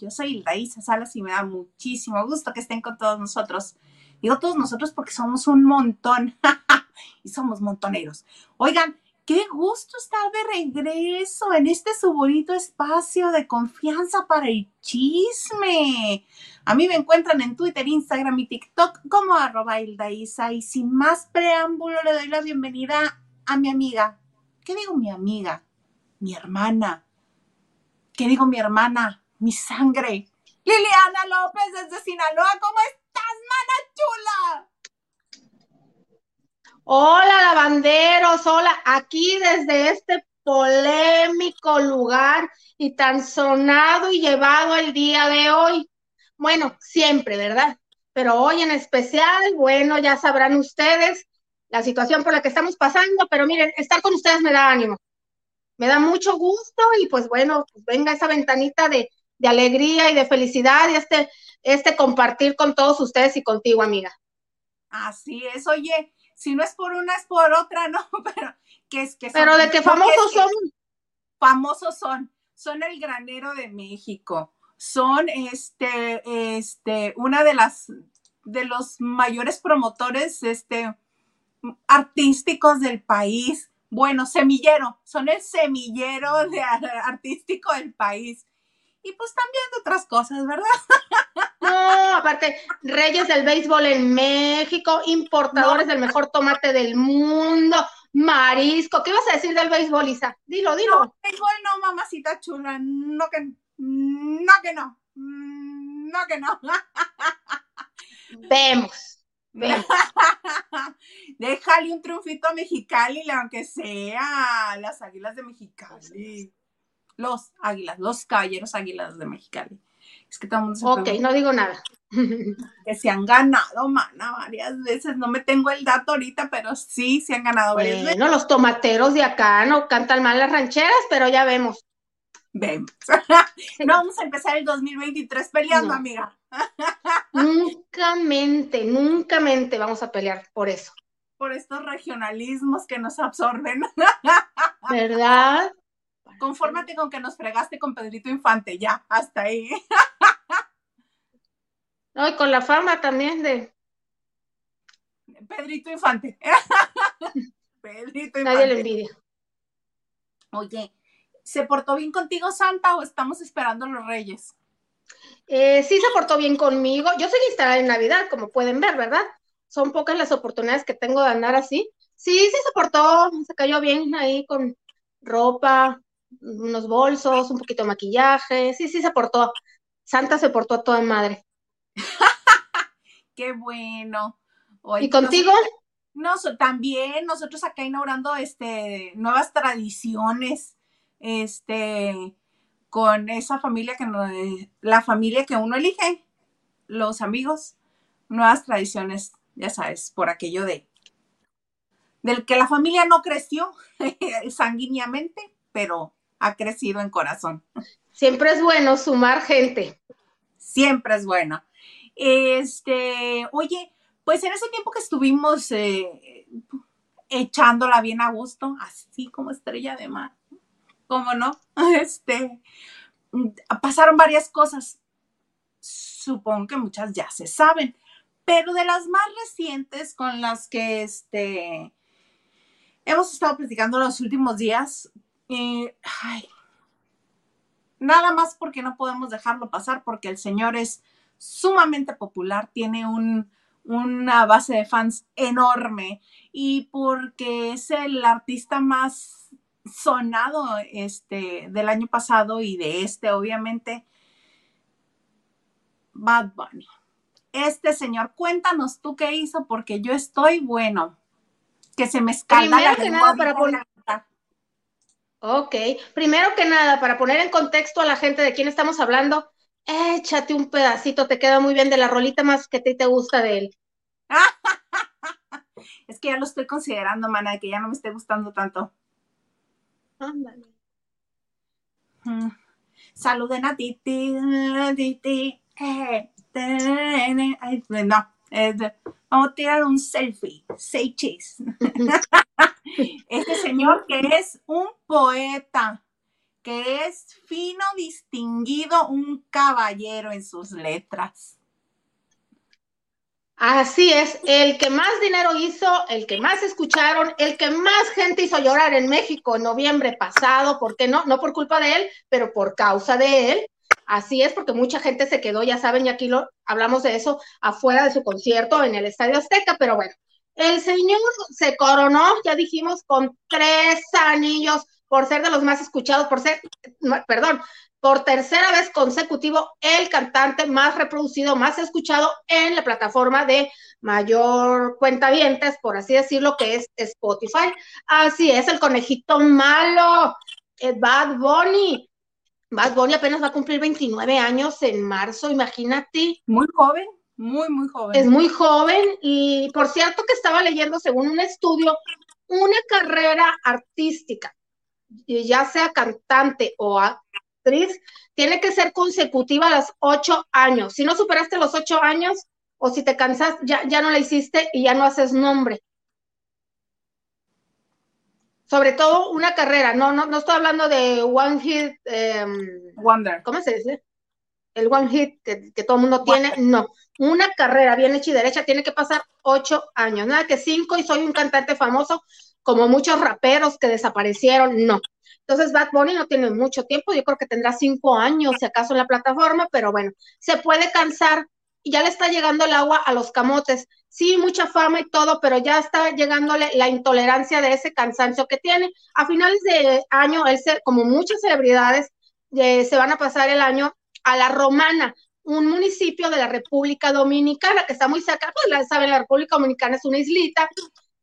Yo soy Hilda Isa Salas y me da muchísimo gusto que estén con todos nosotros. Digo todos nosotros porque somos un montón y somos montoneros. Oigan, qué gusto estar de regreso en este su bonito espacio de confianza para el chisme. A mí me encuentran en Twitter, Instagram y TikTok como arroba Hilda Isa y sin más preámbulo le doy la bienvenida a mi amiga ¿Qué digo mi amiga? Mi hermana. ¿Qué digo mi hermana? Mi sangre. Liliana López desde Sinaloa, ¿cómo estás, mana chula? Hola, lavanderos, hola, aquí desde este polémico lugar y tan sonado y llevado el día de hoy. Bueno, siempre, ¿verdad? Pero hoy en especial, bueno, ya sabrán ustedes la situación por la que estamos pasando, pero miren, estar con ustedes me da ánimo, me da mucho gusto y pues bueno, pues venga esa ventanita de, alegría y de felicidad y este, este compartir con todos ustedes y contigo, amiga. Así es, oye, si no es por una, es por otra, ¿no? Pero que es que Pero de qué famosos son. Famosos son, son el granero de México, son este, este, una de las, de los mayores promotores, este, artísticos del país. Bueno, semillero, son el semillero de artístico del país. Y pues también de otras cosas, ¿verdad? No, aparte, reyes del béisbol en México, importadores del mejor tomate del mundo, marisco. ¿Qué vas a decir del béisbol, Isa? Dilo, dilo. No, béisbol no, mamacita chula. No que no. Que no. No que no. Vemos. Déjale un triunfito a Mexicali, aunque sea las águilas de Mexicali. Los águilas, los caballeros águilas de Mexicali. Es que todo el mundo Ok, no digo nada. Que se han ganado, mana, varias veces. No me tengo el dato ahorita, pero sí, se han ganado varias bueno, los tomateros de acá no cantan mal las rancheras, pero ya vemos. Vemos. no vamos a empezar el 2023 peleando, amiga. nunca mente, nunca mente vamos a pelear por eso. Por estos regionalismos que nos absorben. ¿Verdad? Confórmate con que nos fregaste con Pedrito Infante, ya, hasta ahí. No, y con la fama también de. Pedrito Infante. Pedrito Infante. Nadie le envidia. Oye, ¿Se portó bien contigo Santa o estamos esperando los reyes? Eh, sí se portó bien conmigo. Yo soy instalada en Navidad, como pueden ver, ¿verdad? Son pocas las oportunidades que tengo de andar así. Sí, sí se portó, se cayó bien ahí con ropa, unos bolsos, un poquito de maquillaje. Sí, sí se portó. Santa se portó a toda madre. Qué bueno. ¿Y contigo? No, también nosotros acá inaugurando este nuevas tradiciones este, con esa familia que no, la familia que uno elige, los amigos, nuevas tradiciones, ya sabes, por aquello de del que la familia no creció sanguíneamente, pero ha crecido en corazón. Siempre es bueno sumar gente. Siempre es bueno. Este, oye, pues en ese tiempo que estuvimos eh, echándola bien a gusto, así como estrella de mar, ¿cómo no? Este, pasaron varias cosas. Supongo que muchas ya se saben, pero de las más recientes con las que este, hemos estado platicando los últimos días, eh, nada más porque no podemos dejarlo pasar, porque el señor es sumamente popular, tiene una base de fans enorme y porque es el artista más sonado este, del año pasado y de este, obviamente, Bad Bunny. Este señor, cuéntanos tú qué hizo, porque yo estoy bueno, que se me escala Primero que nada, para poner... Ok, primero que nada, para poner en contexto a la gente de quién estamos hablando, échate un pedacito, te queda muy bien de la rolita más que a ti te gusta de él. es que ya lo estoy considerando, mana, que ya no me esté gustando tanto. Ándale. Saluden a Titi, Titi. Eh, no, vamos a tirar un selfie. Say cheese. Este señor que es un poeta, que es fino, distinguido, un caballero en sus letras. Así es, el que más dinero hizo, el que más escucharon, el que más gente hizo llorar en México en noviembre pasado, ¿por qué no? No por culpa de él, pero por causa de él. Así es, porque mucha gente se quedó, ya saben, y aquí lo, hablamos de eso afuera de su concierto en el Estadio Azteca, pero bueno, el señor se coronó, ya dijimos, con tres anillos por ser de los más escuchados, por ser, perdón, por tercera vez consecutivo el cantante más reproducido, más escuchado en la plataforma de mayor cuentavientes, por así decirlo, que es Spotify. Así es, el conejito malo, eh, Bad Bunny. Bad Bunny apenas va a cumplir 29 años en marzo, imagínate. Muy joven, muy, muy joven. Es muy joven y por cierto que estaba leyendo, según un estudio, una carrera artística, ya sea cantante o tiene que ser consecutiva a los ocho años. Si no superaste los ocho años o si te cansas, ya, ya no la hiciste y ya no haces nombre. Sobre todo una carrera, no, no, no estoy hablando de one hit em, wonder. ¿Cómo se dice? El one hit que, todo el mundo tiene, no. Una carrera bien hecha y derecha tiene que pasar ocho años, nada que cinco y soy un cantante famoso como muchos raperos que desaparecieron, no. Entonces, Bad Bunny no tiene mucho tiempo, yo creo que tendrá cinco años, si acaso, en la plataforma, pero bueno, se puede cansar y ya le está llegando el agua a los camotes. Sí, mucha fama y todo, pero ya está llegándole la intolerancia de ese cansancio que tiene. A finales de año, él como muchas celebridades, eh, se van a pasar el año a la Romana, un municipio de la República Dominicana que está muy cerca, pues saben, la República Dominicana es una islita,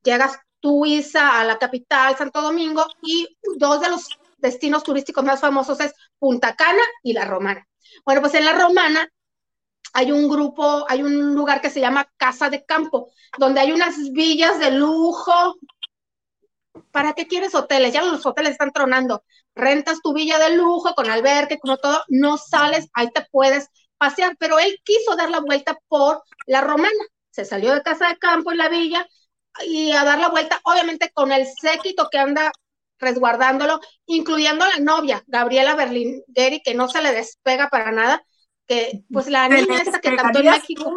llegas Tuiza, a la capital, Santo Domingo, y dos de los destinos turísticos más famosos es Punta Cana y La Romana. Bueno, pues en La Romana hay un grupo, hay un lugar que se llama Casa de Campo, donde hay unas villas de lujo. ¿Para qué quieres hoteles? Ya los hoteles están tronando. Rentas tu villa de lujo con albergue, como todo, no sales, ahí te puedes pasear, pero él quiso dar la vuelta por La Romana. Se salió de Casa de Campo en la villa, y a dar la vuelta, obviamente con el séquito que anda resguardándolo, incluyendo la novia, Gabriela Berlingeri, que no se le despega para nada, que pues la niña esta que cantó en México.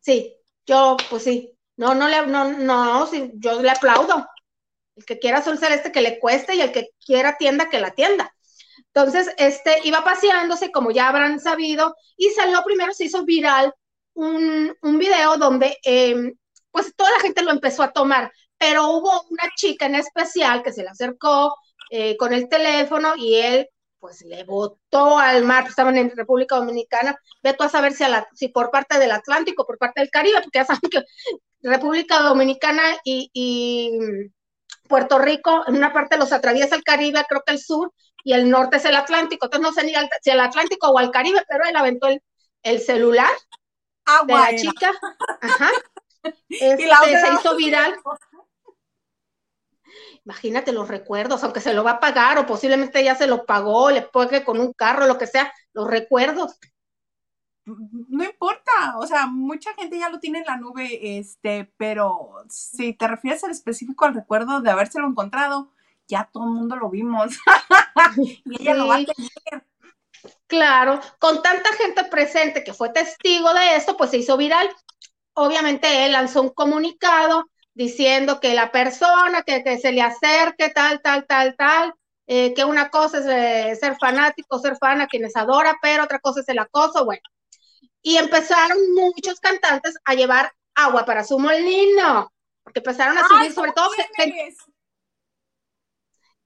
Sí, yo pues sí, no, no le, no, no, sí, yo le aplaudo. El que quiera sol celeste que le cueste y el que quiera tienda que la tienda. Entonces, este iba paseándose, como ya habrán sabido, y salió primero, se hizo viral un, un video donde eh, pues toda la gente lo empezó a tomar, pero hubo una chica en especial que se le acercó eh, con el teléfono y él pues le votó al mar, pues, estaban en República Dominicana, ve tú a saber si, si por parte del Atlántico, por parte del Caribe, porque ya saben que República Dominicana y, Puerto Rico, en una parte los atraviesa el Caribe, creo que el sur, y el norte es el Atlántico, entonces no sé ni si el Atlántico o al Caribe, pero él aventó el, celular de la chica, ajá, Este, se hizo viral. Imagínate los recuerdos, aunque se lo va a pagar o posiblemente ya se lo pagó, le pague con un carro, lo que sea, los recuerdos. No importa, o sea, mucha gente ya lo tiene en la nube, este, pero si te refieres al específico al recuerdo de habérselo encontrado, ya todo el mundo lo vimos. y ella lo va a tener. Claro, con tanta gente presente que fue testigo de esto, pues se hizo viral obviamente él lanzó un comunicado diciendo que la persona que, se le acerque, tal, tal, tal, tal, eh, que una cosa es eh, ser fanático, ser fan a quienes adora, pero otra cosa es el acoso, bueno. Y empezaron muchos cantantes a llevar agua para su molino, porque empezaron a subir, sobre todo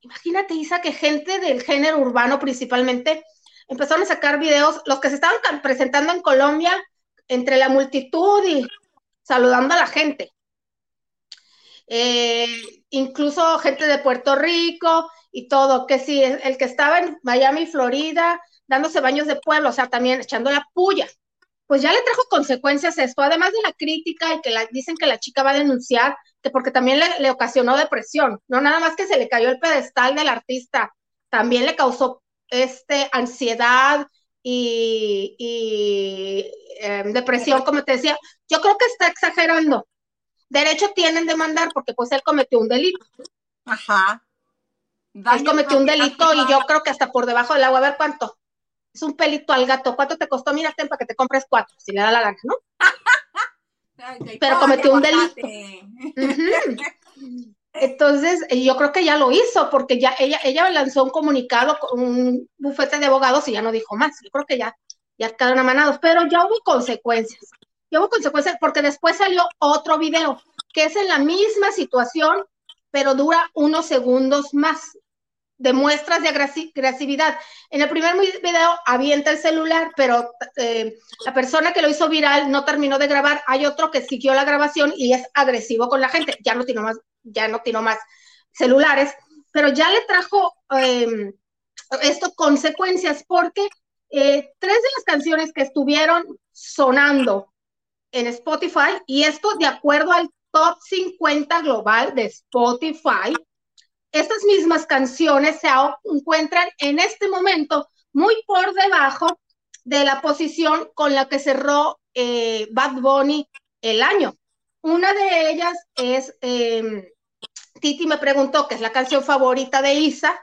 Imagínate, Isa, que gente del género urbano principalmente empezaron a sacar videos, los que se estaban presentando en Colombia, entre la multitud y saludando a la gente. Eh, incluso gente de Puerto Rico y todo, que sí, el que estaba en Miami, Florida, dándose baños de pueblo, o sea, también echando la puya. Pues ya le trajo consecuencias esto, además de la crítica y que dicen que la chica va a denunciar, que porque también le, ocasionó depresión, no nada más que se le cayó el pedestal del artista, también le causó este, ansiedad y, Em, depresión, como te decía, yo creo que está exagerando. Derecho tienen de mandar porque pues él cometió un delito. Ajá. él cometió un delito y yo creo que hasta por debajo del agua, a ver cuánto. Es un pelito al gato. ¿Cuánto te costó? Mira, para que te compres cuatro, si le da la gana, ¿no? Pero cometió un delito. Entonces, yo creo que ya lo hizo, porque ya ella, ella lanzó un comunicado con un bufete de abogados y ya no dijo más. Yo creo que ya, ya quedaron amanados, pero ya hubo consecuencias. Hubo consecuencias porque después salió otro video que es en la misma situación, pero dura unos segundos más de muestras de agresividad. En el primer video avienta el celular, pero eh, la persona que lo hizo viral no terminó de grabar. Hay otro que siguió la grabación y es agresivo con la gente. Ya no tiene más, ya no tiene más celulares, pero ya le trajo em, esto consecuencias porque eh, tres de las canciones que estuvieron sonando en Spotify, y esto de acuerdo al top 50 global de Spotify, estas mismas canciones se encuentran en este momento muy por debajo de la posición con la que cerró eh, Bad Bunny el año. Una de ellas es, em, Titi me preguntó, que es la canción favorita de Isa.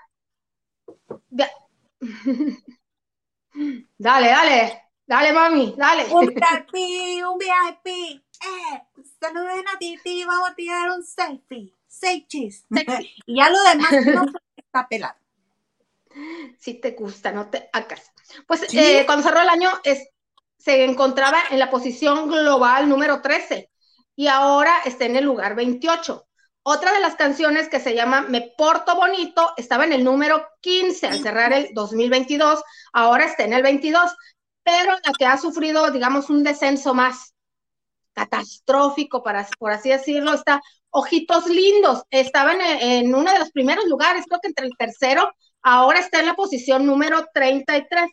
dale, dale, dale, mami, dale. Un VIP, un VIP. Eh, saluden a Titi, vamos a tirar un selfie seis chis. y ya lo demás no está pelado. Si te gusta, no te hagas. Pues eh, cuando cerró el año es, se encontraba en la posición global número 13 y ahora está en el lugar 28. Otra de las canciones que se llama Me Porto Bonito estaba en el número 15 al cerrar el 2022, ahora está en el 22, pero la que ha sufrido, digamos, un descenso más catastrófico, para, por así decirlo, está Ojitos Lindos. Estaba en, uno de los primeros lugares, creo que entre el tercero, ahora está en la posición número 33.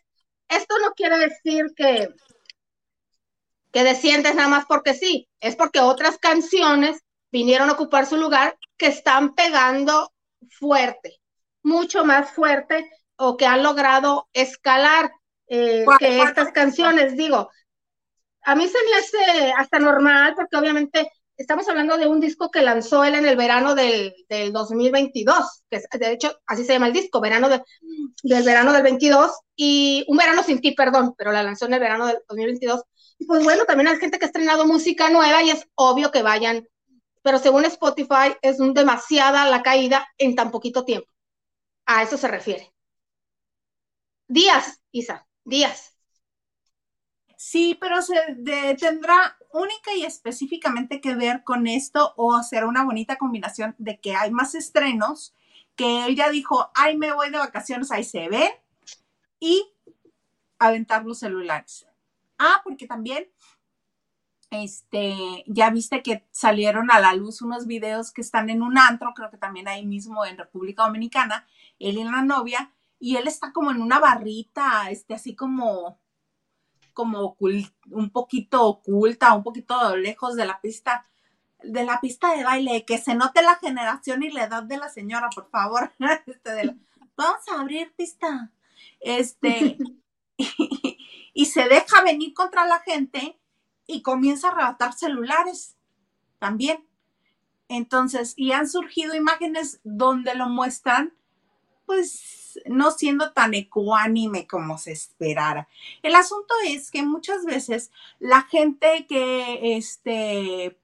Esto no quiere decir que, que desciendes nada más porque sí, es porque otras canciones vinieron a ocupar su lugar que están pegando fuerte, mucho más fuerte o que han logrado escalar eh, que estas canciones. Digo, a mí se me hace hasta normal porque obviamente estamos hablando de un disco que lanzó él en el verano del, 2022, que de hecho así se llama el disco, verano del verano del 22, y un verano sin ti, perdón, pero la lanzó en el verano del 2022. Y pues bueno, también hay gente que ha estrenado música nueva y es obvio que vayan, pero según Spotify es demasiada la caída en tan poquito tiempo. A eso se refiere. Días, Isa, días. Sí, pero se tendrá única y específicamente que ver con esto o hacer una bonita combinación de que hay más estrenos, que ella dijo, ay, me voy de vacaciones, ahí se ve, y aventar los celulares. Ah, porque también, este, ya viste que salieron a la luz unos videos que están en un antro, creo que también ahí mismo en República Dominicana, él y la novia, y él está como en una barrita, este, así como como un poquito oculta, un poquito lejos de la pista, de la pista de baile, que se note la generación y la edad de la señora, por favor. Este, vamos a abrir pista. Este, y, se deja venir contra la gente y comienza a arrebatar celulares también. Entonces, y han surgido imágenes donde lo muestran, pues no siendo tan ecuánime como se esperara. El asunto es que muchas veces la gente que este,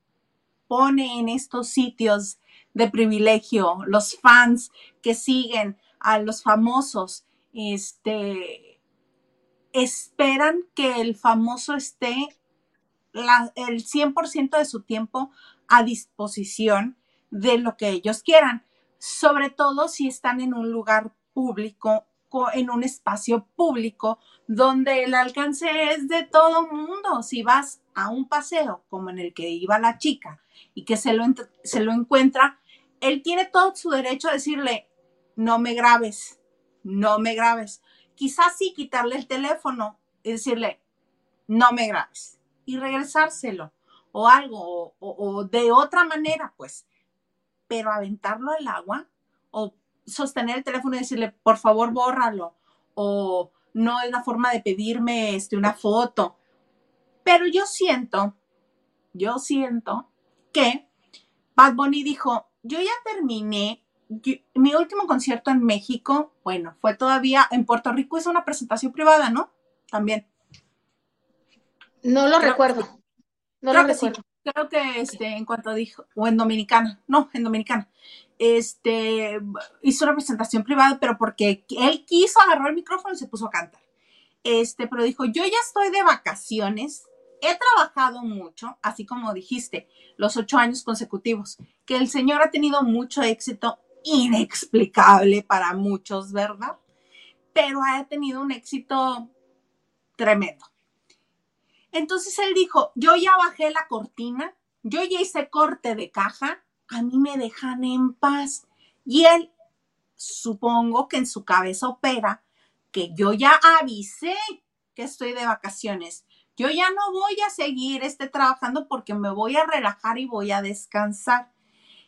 pone en estos sitios de privilegio, los fans que siguen a los famosos, este, esperan que el famoso esté el 100% de su tiempo a disposición de lo que ellos quieran, sobre todo si están en un lugar público, en un espacio público donde el alcance es de todo mundo. Si vas a un paseo como en el que iba la chica y que se lo, se lo encuentra, él tiene todo su derecho a decirle, no me grabes, no me grabes. Quizás sí quitarle el teléfono y decirle, no me grabes y regresárselo o algo, o, o de otra manera, pues, pero aventarlo al agua o sostener el teléfono y decirle, por favor, bórralo, o no es la forma de pedirme este, una foto. Pero yo siento, yo siento que Bad Bunny dijo, yo ya terminé mi último concierto en México, bueno, fue todavía en Puerto Rico, es una presentación privada, ¿no? También. No lo recuerdo. No lo recuerdo. Creo que este, en cuanto dijo, o en Dominicana, no, en Dominicana, este, hizo una presentación privada, pero porque él quiso agarrar el micrófono y se puso a cantar. Este, pero dijo, yo ya estoy de vacaciones, he trabajado mucho, así como dijiste, los ocho años consecutivos, que el Señor ha tenido mucho éxito inexplicable para muchos, ¿verdad? Pero ha tenido un éxito tremendo. Entonces él dijo, yo ya bajé la cortina, yo ya hice corte de caja, a mí me dejan en paz. Y él, supongo que en su cabeza opera que yo ya avisé que estoy de vacaciones. Yo ya no voy a seguir este trabajando porque me voy a relajar y voy a descansar.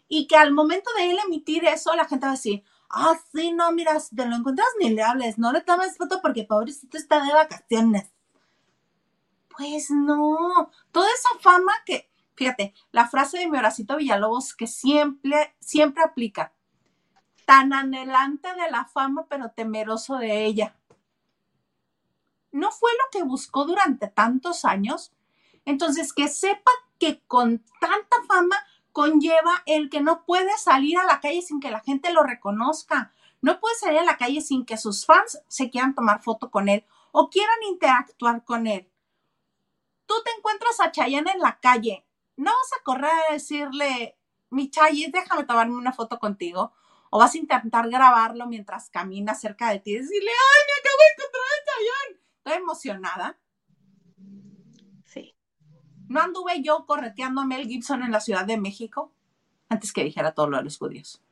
Y que al momento de él emitir eso, la gente va a decir, ah, sí, no, mira, te lo encuentras ni le hables, no le tomes foto porque pobrecito está de vacaciones. Pues no, toda esa fama que, fíjate, la frase de mi Horacito Villalobos que siempre, siempre aplica, tan anhelante de la fama pero temeroso de ella. ¿No fue lo que buscó durante tantos años? Entonces, que sepa que con tanta fama conlleva el que no puede salir a la calle sin que la gente lo reconozca. No puede salir a la calle sin que sus fans se quieran tomar foto con él o quieran interactuar con él tú te encuentras a Chayanne en la calle, no vas a correr a decirle, mi Chayi, déjame tomarme una foto contigo. O vas a intentar grabarlo mientras camina cerca de ti y decirle, ¡ay, me acabo de encontrar a Chayanne! Estoy emocionada. Sí. ¿No anduve yo correteando a Mel Gibson en la Ciudad de México? Antes que dijera todo lo de los judíos.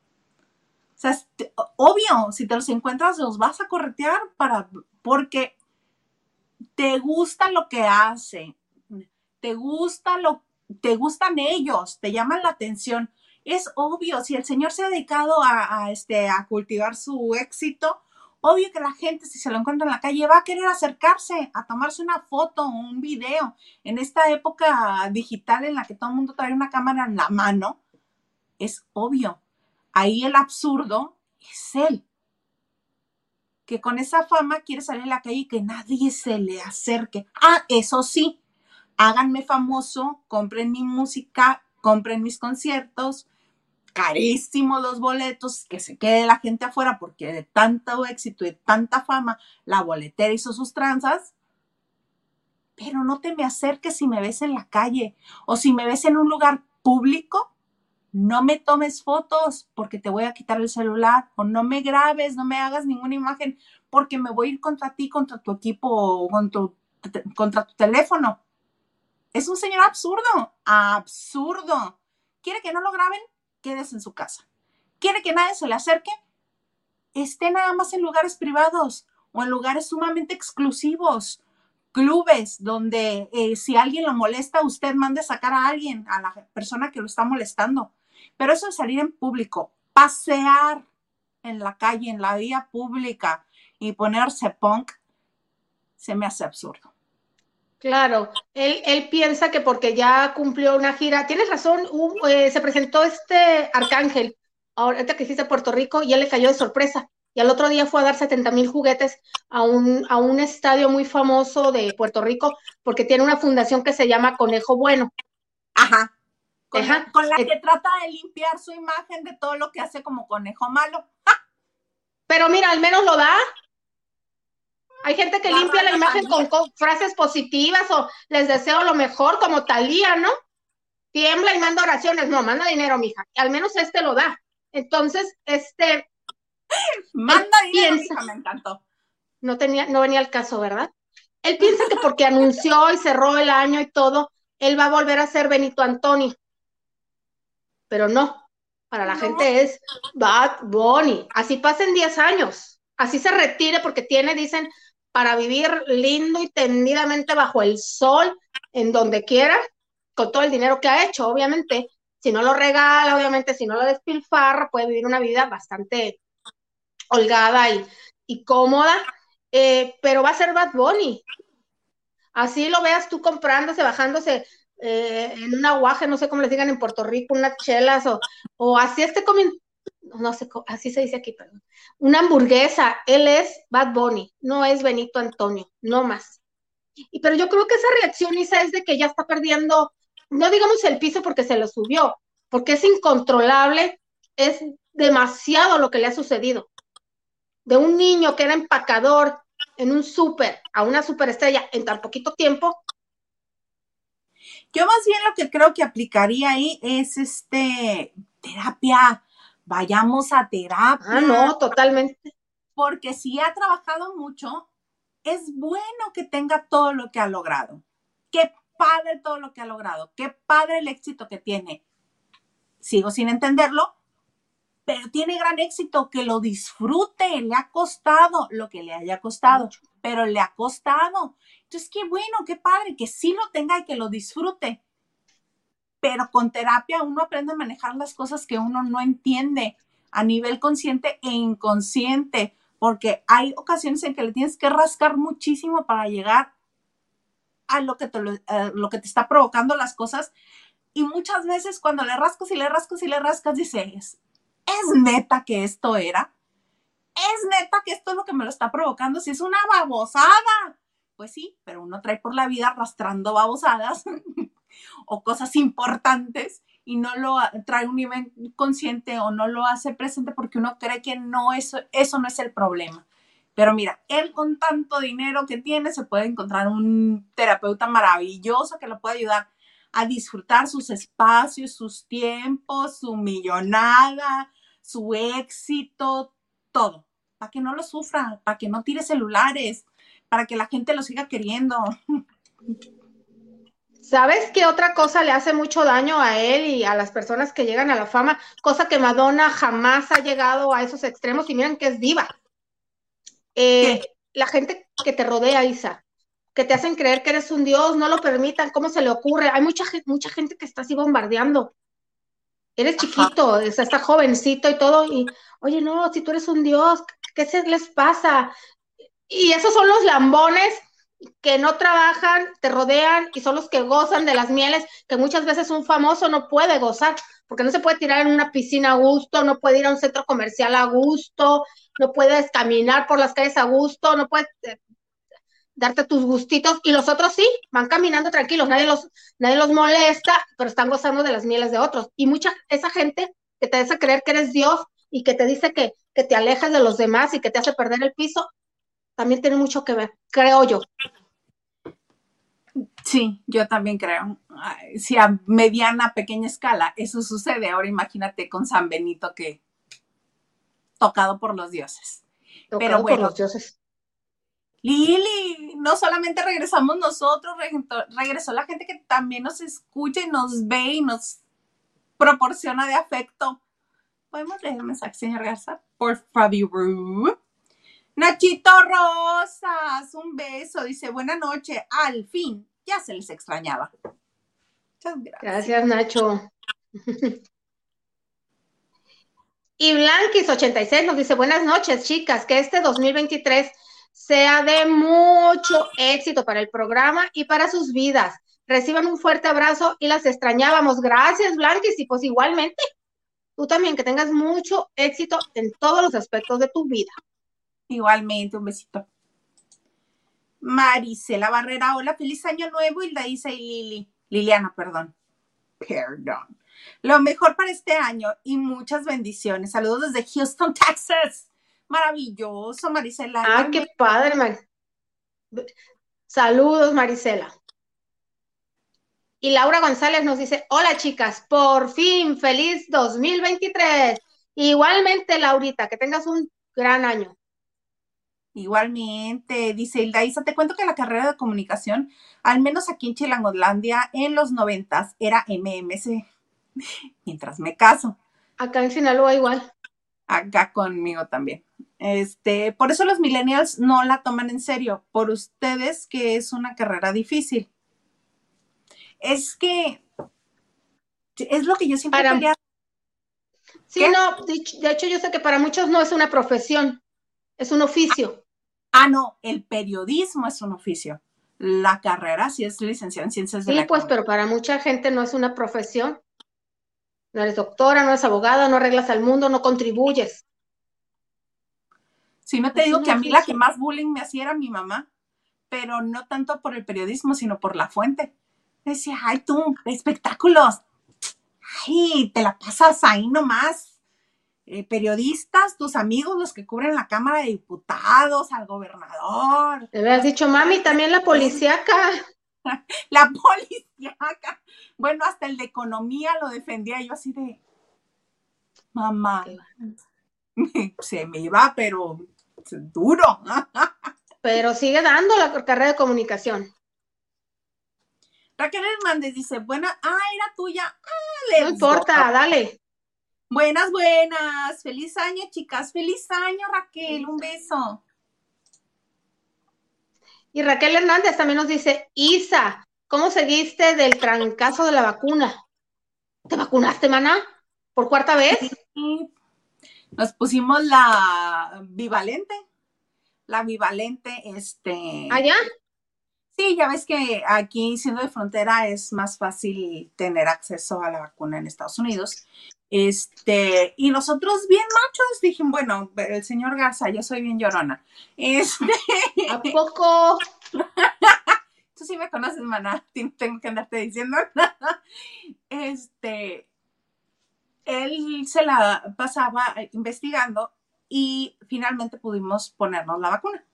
O sea, obvio, si te los encuentras, los vas a corretear para, porque te gusta lo que hace, te gusta lo, te gustan ellos, te llaman la atención. Es obvio, si el Señor se ha dedicado a, este, a cultivar su éxito, obvio que la gente, si se lo encuentra en la calle, va a querer acercarse a tomarse una foto o un video. En esta época digital en la que todo el mundo trae una cámara en la mano, es obvio. Ahí el absurdo es él, que con esa fama quiere salir a la calle y que nadie se le acerque. Ah, eso sí, háganme famoso, compren mi música, compren mis conciertos, carísimos los boletos, que se quede la gente afuera porque de tanto éxito y tanta fama, la boletera hizo sus tranzas. Pero no te me acerques si me ves en la calle o si me ves en un lugar público, no me tomes fotos porque te voy a quitar el celular o no me grabes, no me hagas ninguna imagen porque me voy a ir contra ti, contra tu equipo o contra tu teléfono. Es un señor absurdo, absurdo. ¿Quiere que no lo graben? Quédese en su casa. ¿Quiere que nadie se le acerque? Esté nada más en lugares privados o en lugares sumamente exclusivos, clubes donde eh, si alguien lo molesta, usted mande sacar a alguien, a la persona que lo está molestando. Pero eso de salir en público, pasear en la calle, en la vía pública y ponerse punk, se me hace absurdo. Claro, él, él, piensa que porque ya cumplió una gira, tienes razón, eh, se presentó este Arcángel, ahorita que hiciste Puerto Rico, y él le cayó de sorpresa. Y al otro día fue a dar 70 mil juguetes a un, a un estadio muy famoso de Puerto Rico, porque tiene una fundación que se llama Conejo Bueno. Ajá. Con, la eh, que trata de limpiar su imagen de todo lo que hace como conejo malo. Pero mira, al menos lo da, hay gente que limpia la imagen con, frases positivas o les deseo lo mejor, como Talía, ¿no? Tiembla y manda oraciones. No, manda dinero, mija. Al menos este lo da. Entonces, este. Manda dinero, me encantó. No, tenía, no venía al caso, ¿verdad? Él piensa que porque anunció y cerró el año y todo, él va a volver a ser Benito Antonio. Pero no, para la gente es Bad Bunny. Así pasen 10 años. Así se retire porque tiene, dicen, para vivir lindo y tendidamente bajo el sol, en donde quiera, con todo el dinero que ha hecho, obviamente. Si no lo regala, obviamente, si no lo despilfarra, puede vivir una vida bastante holgada y, cómoda, eh, pero va a ser Bad Bunny. Así lo veas tú comprándose, bajándose eh, en un aguaje, no sé cómo les digan en Puerto Rico, unas chelas o, o así esté comiendo, no sé, así se dice aquí, perdón, una hamburguesa, él es Bad Bunny, no es Benito Antonio, no más. Y, pero yo creo que esa reacción, Isa, es de que ya está perdiendo, no digamos el piso porque se lo subió, porque es incontrolable, es demasiado lo que le ha sucedido. De un niño que era empacador en un súper a una superestrella en tan poquito tiempo. Yo más bien lo que creo que aplicaría ahí es este terapia. Vayamos a terapia. Ah, no, totalmente. Porque si ha trabajado mucho, es bueno que tenga todo lo que ha logrado. Qué padre todo lo que ha logrado. Qué padre el éxito que tiene. Sigo sin entenderlo, pero tiene gran éxito, que lo disfrute, le ha costado lo que le haya costado, pero le ha costado. Entonces, qué bueno, qué padre, que sí lo tenga y que lo disfrute. Pero con terapia uno aprende a manejar las cosas que uno no entiende a nivel consciente e inconsciente, porque hay ocasiones en que le tienes que rascar muchísimo para llegar a lo que te, lo que te está provocando las cosas. Y muchas veces cuando le rascas y le rascas y le rascas, dices, ¿es neta que esto era? ¿Es neta que esto es lo que me lo está provocando? Si es una babosada. Pues sí, pero uno trae por la vida arrastrando babosadas o cosas importantes y no lo trae un nivel consciente o no lo hace presente porque uno cree que no eso, eso no es el problema. Pero mira, él con tanto dinero que tiene se puede encontrar un terapeuta maravilloso que lo puede ayudar a disfrutar sus espacios, sus tiempos, su millonada, su éxito, todo, para que no lo sufra, para que no tire celulares, para que la gente lo siga queriendo. ¿Sabes qué otra cosa le hace mucho daño a él y a las personas que llegan a la fama? Cosa que Madonna jamás ha llegado a esos extremos y miren que es diva. Eh, la gente que te rodea, Isa, que te hacen creer que eres un dios, no lo permitan, ¿cómo se le ocurre? Hay mucha, mucha gente que está así bombardeando eres chiquito, está jovencito y todo, y oye, no, si tú eres un dios, ¿qué se les pasa? Y esos son los lambones que no trabajan, te rodean y son los que gozan de las mieles, que muchas veces un famoso no puede gozar, porque no se puede tirar en una piscina a gusto, no puede ir a un centro comercial a gusto, no puedes caminar por las calles a gusto, no puedes eh, darte tus gustitos y los otros sí, van caminando tranquilos, nadie los, nadie los molesta, pero están gozando de las mieles de otros. Y mucha, esa gente que te hace creer que eres Dios y que te dice que, que te alejas de los demás y que te hace perder el piso, también tiene mucho que ver, creo yo. Sí, yo también creo. Si a mediana, pequeña escala eso sucede, ahora imagínate con San Benito que tocado por los dioses. Pero bueno, por los dioses. Lili, no solamente regresamos nosotros, regresó la gente que también nos escucha y nos ve y nos proporciona de afecto. ¿Podemos leer el mensaje, señor Garza? Por favor. Nachito Rosas, un beso. Dice, buena noche. Al fin, ya se les extrañaba. Muchas gracias. Gracias, Nacho. y Blanquis86 nos dice, buenas noches, chicas, que este 2023 sea de mucho éxito para el programa y para sus vidas. Reciban un fuerte abrazo y las extrañábamos. Gracias, Blanquis, y pues igualmente, tú también que tengas mucho éxito en todos los aspectos de tu vida. Igualmente, un besito. Marisela Barrera, hola, feliz año nuevo, Hilda Isa y Lili. Liliana, perdón. Perdón. Lo mejor para este año y muchas bendiciones. Saludos desde Houston, Texas. Maravilloso, Marisela. Ah, qué padre, Mar Saludos, Marisela. Y Laura González nos dice, hola chicas, por fin, feliz 2023. Igualmente, Laurita, que tengas un gran año. Igualmente, dice Hilda Isa, te cuento que la carrera de comunicación, al menos aquí en Chilangolandia, en los noventas, era MMC, mientras me caso. Acá en Sinaloa igual acá conmigo también. Este, por eso los millennials no la toman en serio, por ustedes que es una carrera difícil. Es que es lo que yo siempre para, Sí, no, de hecho yo sé que para muchos no es una profesión, es un oficio. Ah, no, el periodismo es un oficio. la carrera, si es licenciada en ciencias de Sí, la pues, pero para mucha gente no es una profesión. No eres doctora, no eres abogada, no arreglas al mundo, no contribuyes. Sí, no te Es digo que a mí la que más bullying me hacía era mi mamá, pero no tanto por el periodismo, sino por la fuente. Decía, ay, tú, espectáculos. Ay, te la pasas ahí nomás. Eh, periodistas, tus amigos, los que cubren la Cámara de Diputados, al gobernador, Le habías dicho, mami, también la policíaca. la policíaca. Bueno, hasta el de economía lo defendía yo así de, mamá, se me va, pero duro. Pero sigue dando la carrera de comunicación. Raquel Hernández dice, buena, ah, era tuya. Ah, No importa, dale. Buenas, buenas. Feliz año, chicas. Feliz año, Raquel. Un beso. Y Raquel Hernández también nos dice, Isa, ¿cómo seguiste del trancazo de la vacuna? ¿Te vacunaste, maná? ¿Por cuarta vez? Nos pusimos la bivalente. La bivalente, este. ¿Allá? Sí, ya ves que aquí, siendo de frontera, es más fácil tener acceso a la vacuna en Estados Unidos. Este, y nosotros bien machos, dije, bueno, el señor Garza, yo soy bien llorona. Este, ¿A poco? tú sí me conoces, maná, tengo que andarte diciendo. Este, él se la pasaba investigando y finalmente pudimos ponernos la vacuna.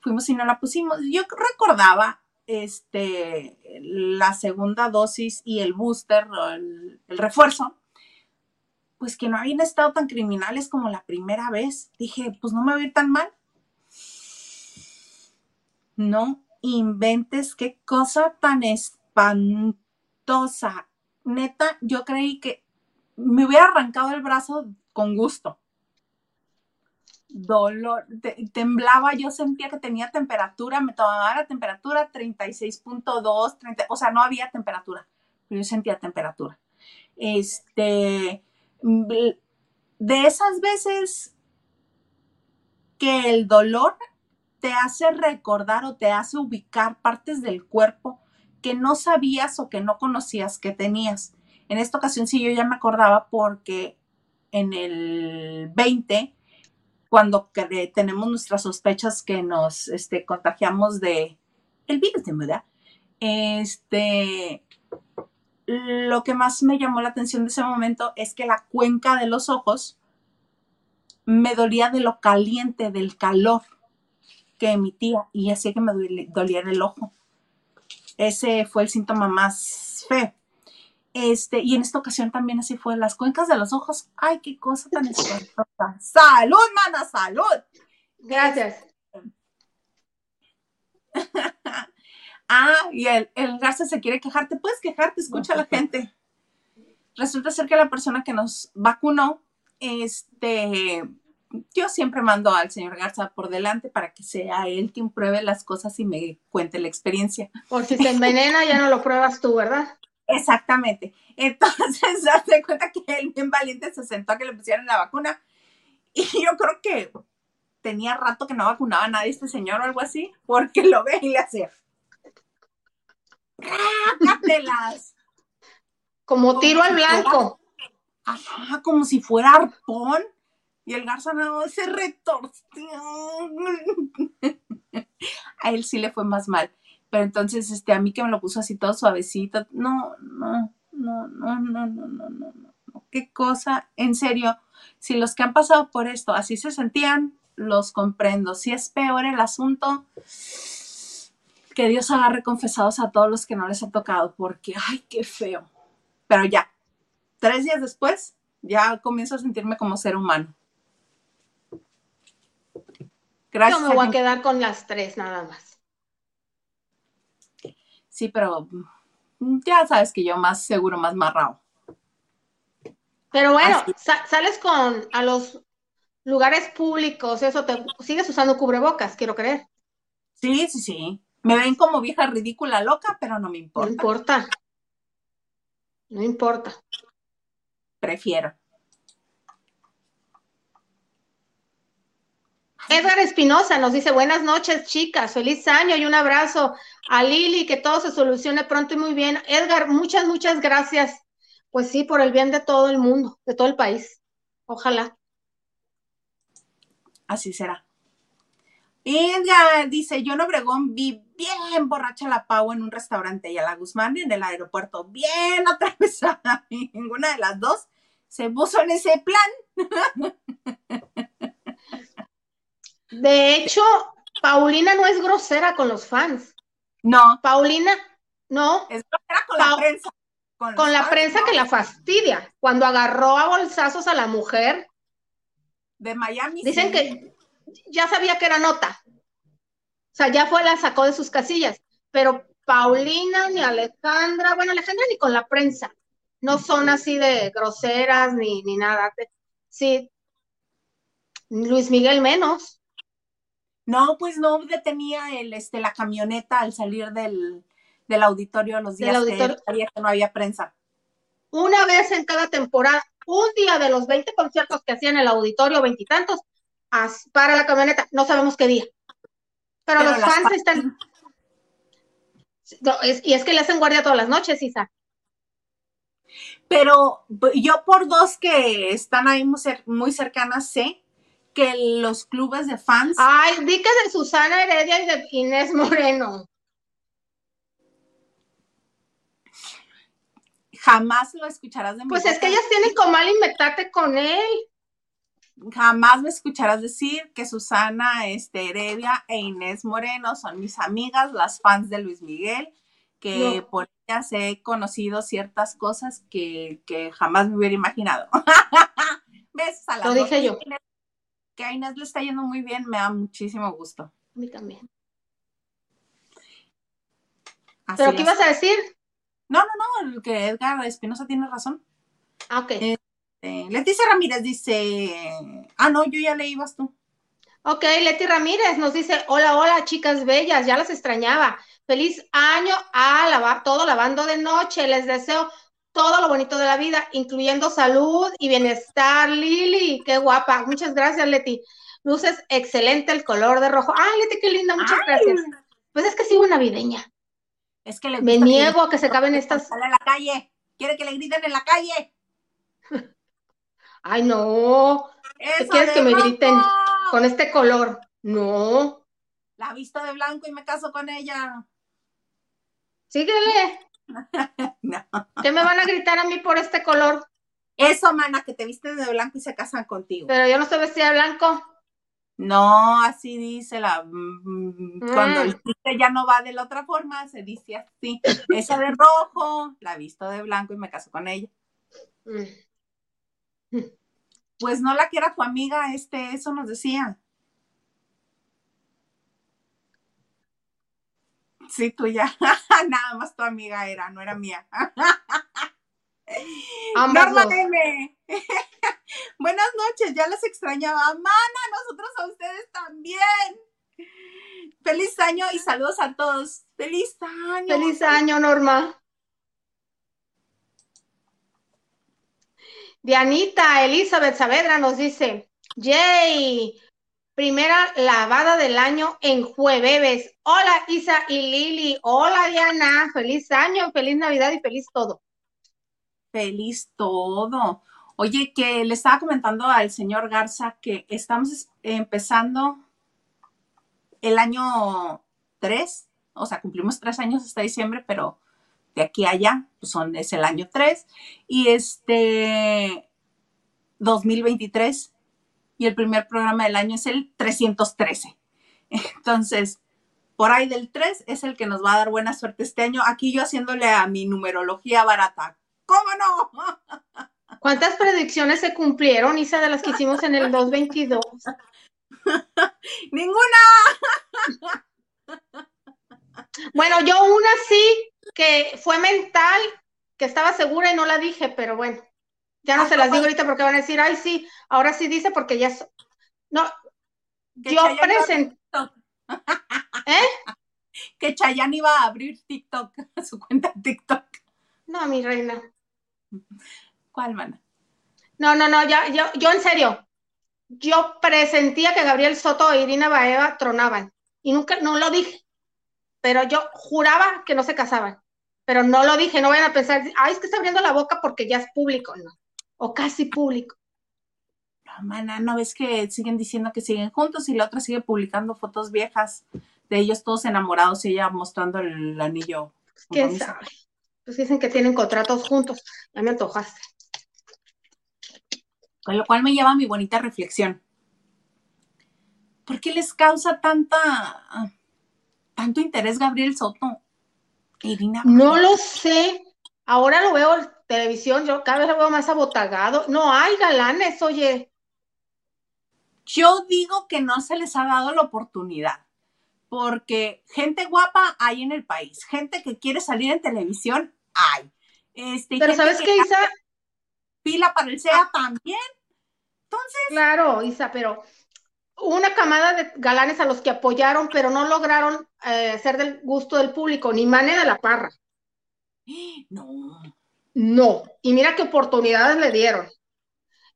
Fuimos y no la pusimos. Yo recordaba este, la segunda dosis y el booster, el, refuerzo, pues que no habían estado tan criminales como la primera vez. Dije, pues no me va a ir tan mal. No inventes qué cosa tan espantosa. Neta, yo creí que me hubiera arrancado el brazo con gusto. Dolor, te- temblaba, yo sentía que tenía temperatura, me tomaba la temperatura 36.2, 30, o sea, no había temperatura, pero yo sentía temperatura. Este, mm, de esas veces que el dolor te hace recordar o te hace ubicar partes del cuerpo que no sabías o que no conocías que tenías. En esta ocasión sí yo ya me acordaba porque en el 20, cuando tenemos nuestras sospechas que nos este, contagiamos de el virus de muda, este, lo que más me llamó la atención de ese momento es que la cuenca de los ojos me dolía de lo caliente, del calor que emitía y hacía que me doli- doliera el ojo. Ese fue el síntoma más feo. Este, y en esta ocasión también así fue, las cuencas de los ojos, ay, qué cosa tan espantosa. Salud, mana, salud. Gracias. Ah, y el, el Garza se quiere quejar, te puedes quejar, te escucha la gente. Resulta ser que la persona que nos vacunó, este, yo siempre mando al señor Garza por delante para que sea él quien pruebe las cosas y me cuente la experiencia. Por si se envenena, ya no lo pruebas tú, ¿verdad? Exactamente. Entonces, hazte cuenta que él bien valiente se sentó a que le pusieran la vacuna. Y yo creo que tenía rato que no vacunaba a nadie este señor o algo así, porque lo ve y le hace. ¡Rácatelas! Como tiro al blanco. Ajá, como si fuera arpón. Y el Garza no se retorció. A él sí le fue más mal. Pero entonces, este, a mí que me lo puso así todo suavecito. No, no, no, no, no, no, no, no, no. Qué cosa, en serio. Si los que han pasado por esto así se sentían, los comprendo. Si es peor el asunto, que Dios agarre confesados a todos los que no les ha tocado, porque, ay, qué feo. Pero ya, tres días después, ya comienzo a sentirme como ser humano. Gracias. Yo me voy a a- quedar con las tres nada más. Sí, pero mm, ya sabes que yo más seguro, más marrao. Pero bueno, sa- sales con a los lugares públicos, eso te sigues usando cubrebocas, quiero creer. Sí, sí, sí. Me ven como vieja ridícula loca, pero no me No importa. importa. No importa. Prefiero. Edgar Espinosa nos dice buenas noches, chicas, feliz año y un abrazo a Lili, que todo se solucione pronto y muy bien. Edgar, muchas, muchas gracias. Pues sí, por el bien de todo el mundo, de todo el país. Ojalá. Así será. Edgar dice, yo en Obregón vi bien borracha la Pau en un restaurante y a la Guzmán en el aeropuerto bien atravesada. Ninguna de las dos se puso en ese plan. De hecho, Paulina no es grosera con los fans. No. Paulina, no. Es grosera con la prensa. Con, la prensa que la fastidia. Cuando agarró a bolsazos a la mujer. De Miami. Dicen que ya sabía que era nota. O sea, ya fue, la sacó de sus casillas. Pero Paulina ni Alejandra, bueno, Alejandra ni con la prensa. No son así de groseras ni, ni nada. Sí. Luis Miguel menos. No, pues no detenía el, este, la camioneta al salir del, del auditorio los días que sabía que no había prensa. Una vez en cada temporada, un día de los 20 conciertos que hacía en el auditorio, veintitantos, para la camioneta, no sabemos qué día. Pero, los fans están... y es que le hacen guardia todas las noches, Isa. Pero yo por dos que están ahí muy cercanas sé que los clubes de fans. Ay, di que de Susana Heredia y de Inés Moreno. Jamás lo escucharás de mí. Pues es que ellas tienen como mal inventate con él. Jamás me escucharás decir que Susana este, Heredia e Inés Moreno son mis amigas, las fans de Luis Miguel, que por ellas he conocido ciertas cosas que, jamás me hubiera imaginado. Besos a Lo dije yo que a Inés le está yendo muy bien, me da muchísimo gusto. A mí también. ¿Pero qué ibas a decir? No, no, no, que Edgar Espinosa tiene razón. Ah, ok. Este, Leticia Ramírez dice, ah, no, yo ya le ibas tú. Ok, Leti Ramírez nos dice, hola, hola, chicas bellas, ya las extrañaba. Feliz año a lavar todo lavando de noche. Les deseo todo lo bonito de la vida, incluyendo salud y bienestar. Lili, qué guapa. Muchas gracias, Leti. Luces excelente el color de rojo. Ay, Leti, qué linda, muchas gracias. Pues es que sigo navideña. Es que le Me niego a que se acaben estas. Sale a la calle. Quiere que le griten en la calle. Ay, no. ¿Qué quieres que me griten con este color? No. La visto de blanco y me caso con ella. Síguele. no. ¿Qué me van a gritar a mí por este color? Eso, mana, que te viste de blanco y se casan contigo. Pero yo no estoy vestida de blanco. No, así dice la. Mm, cuando el chiste ya no va de la otra forma, se dice así. Esa de rojo, la visto de blanco y me caso con ella. Mm. Pues no la que era tu amiga, este, eso nos decía. Sí, tuya. Nada más tu amiga era, no era mía. Norma M. Buenas noches, ya las extrañaba. Mana, nosotros a ustedes también. Feliz año y saludos a todos. Feliz año. Feliz año, Norma. Dianita Elizabeth Saavedra nos dice, Yay, Primera lavada del año en jueves. Hola Isa y Lili. Hola Diana. Feliz año, feliz Navidad y feliz todo. Feliz todo. Oye, que le estaba comentando al señor Garza que estamos empezando el año 3, o sea, cumplimos tres años hasta diciembre, pero de aquí a allá pues son, es el año 3. Y este 2023 y el primer programa del año es el 313. Entonces, por ahí del 3 es el que nos va a dar buena suerte este año. Aquí yo haciéndole a mi numerología barata. ¿Cómo no? ¿Cuántas predicciones se cumplieron, Isa, de las que hicimos en el 222? Ninguna. Bueno, yo una sí, que fue mental, que estaba segura y no la dije, pero bueno. Ya no ah, se las digo ahorita porque van a decir, ay, sí, ahora sí dice porque ya. No, yo presento. ¿Eh? Que Chayanne iba a abrir TikTok, su cuenta TikTok. No, mi reina. ¿Cuál, mana? No, no, no, ya, yo, yo en serio. yo presentía que Gabriel Soto e Irina Baeva tronaban. Y nunca, no lo dije. Pero yo juraba que no se casaban. Pero no lo dije, no vayan a pensar, ay, es que está abriendo la boca porque ya es público, no. O casi público. No, mana, ¿no ves que siguen diciendo que siguen juntos y la otra sigue publicando fotos viejas de ellos todos enamorados y ella mostrando el anillo? Pues, ¿Quién sabe? Pues dicen que tienen contratos juntos. Ya me antojaste. Con lo cual me lleva a mi bonita reflexión. ¿Por qué les causa tanta, tanto interés Gabriel Soto? Irina. No lo sé. Ahora lo veo televisión, yo cada vez lo veo más abotagado. No hay galanes, oye. Yo digo que no se les ha dado la oportunidad, porque gente guapa hay en el país, gente que quiere salir en televisión hay. Este, Pero ¿sabes qué, Isa? pila para el SEA también. Entonces. Claro, Isa, pero una camada de galanes a los que apoyaron, pero no lograron eh, ser del gusto del público, ni Mane de la Parra. No. No. Y mira qué oportunidades le dieron.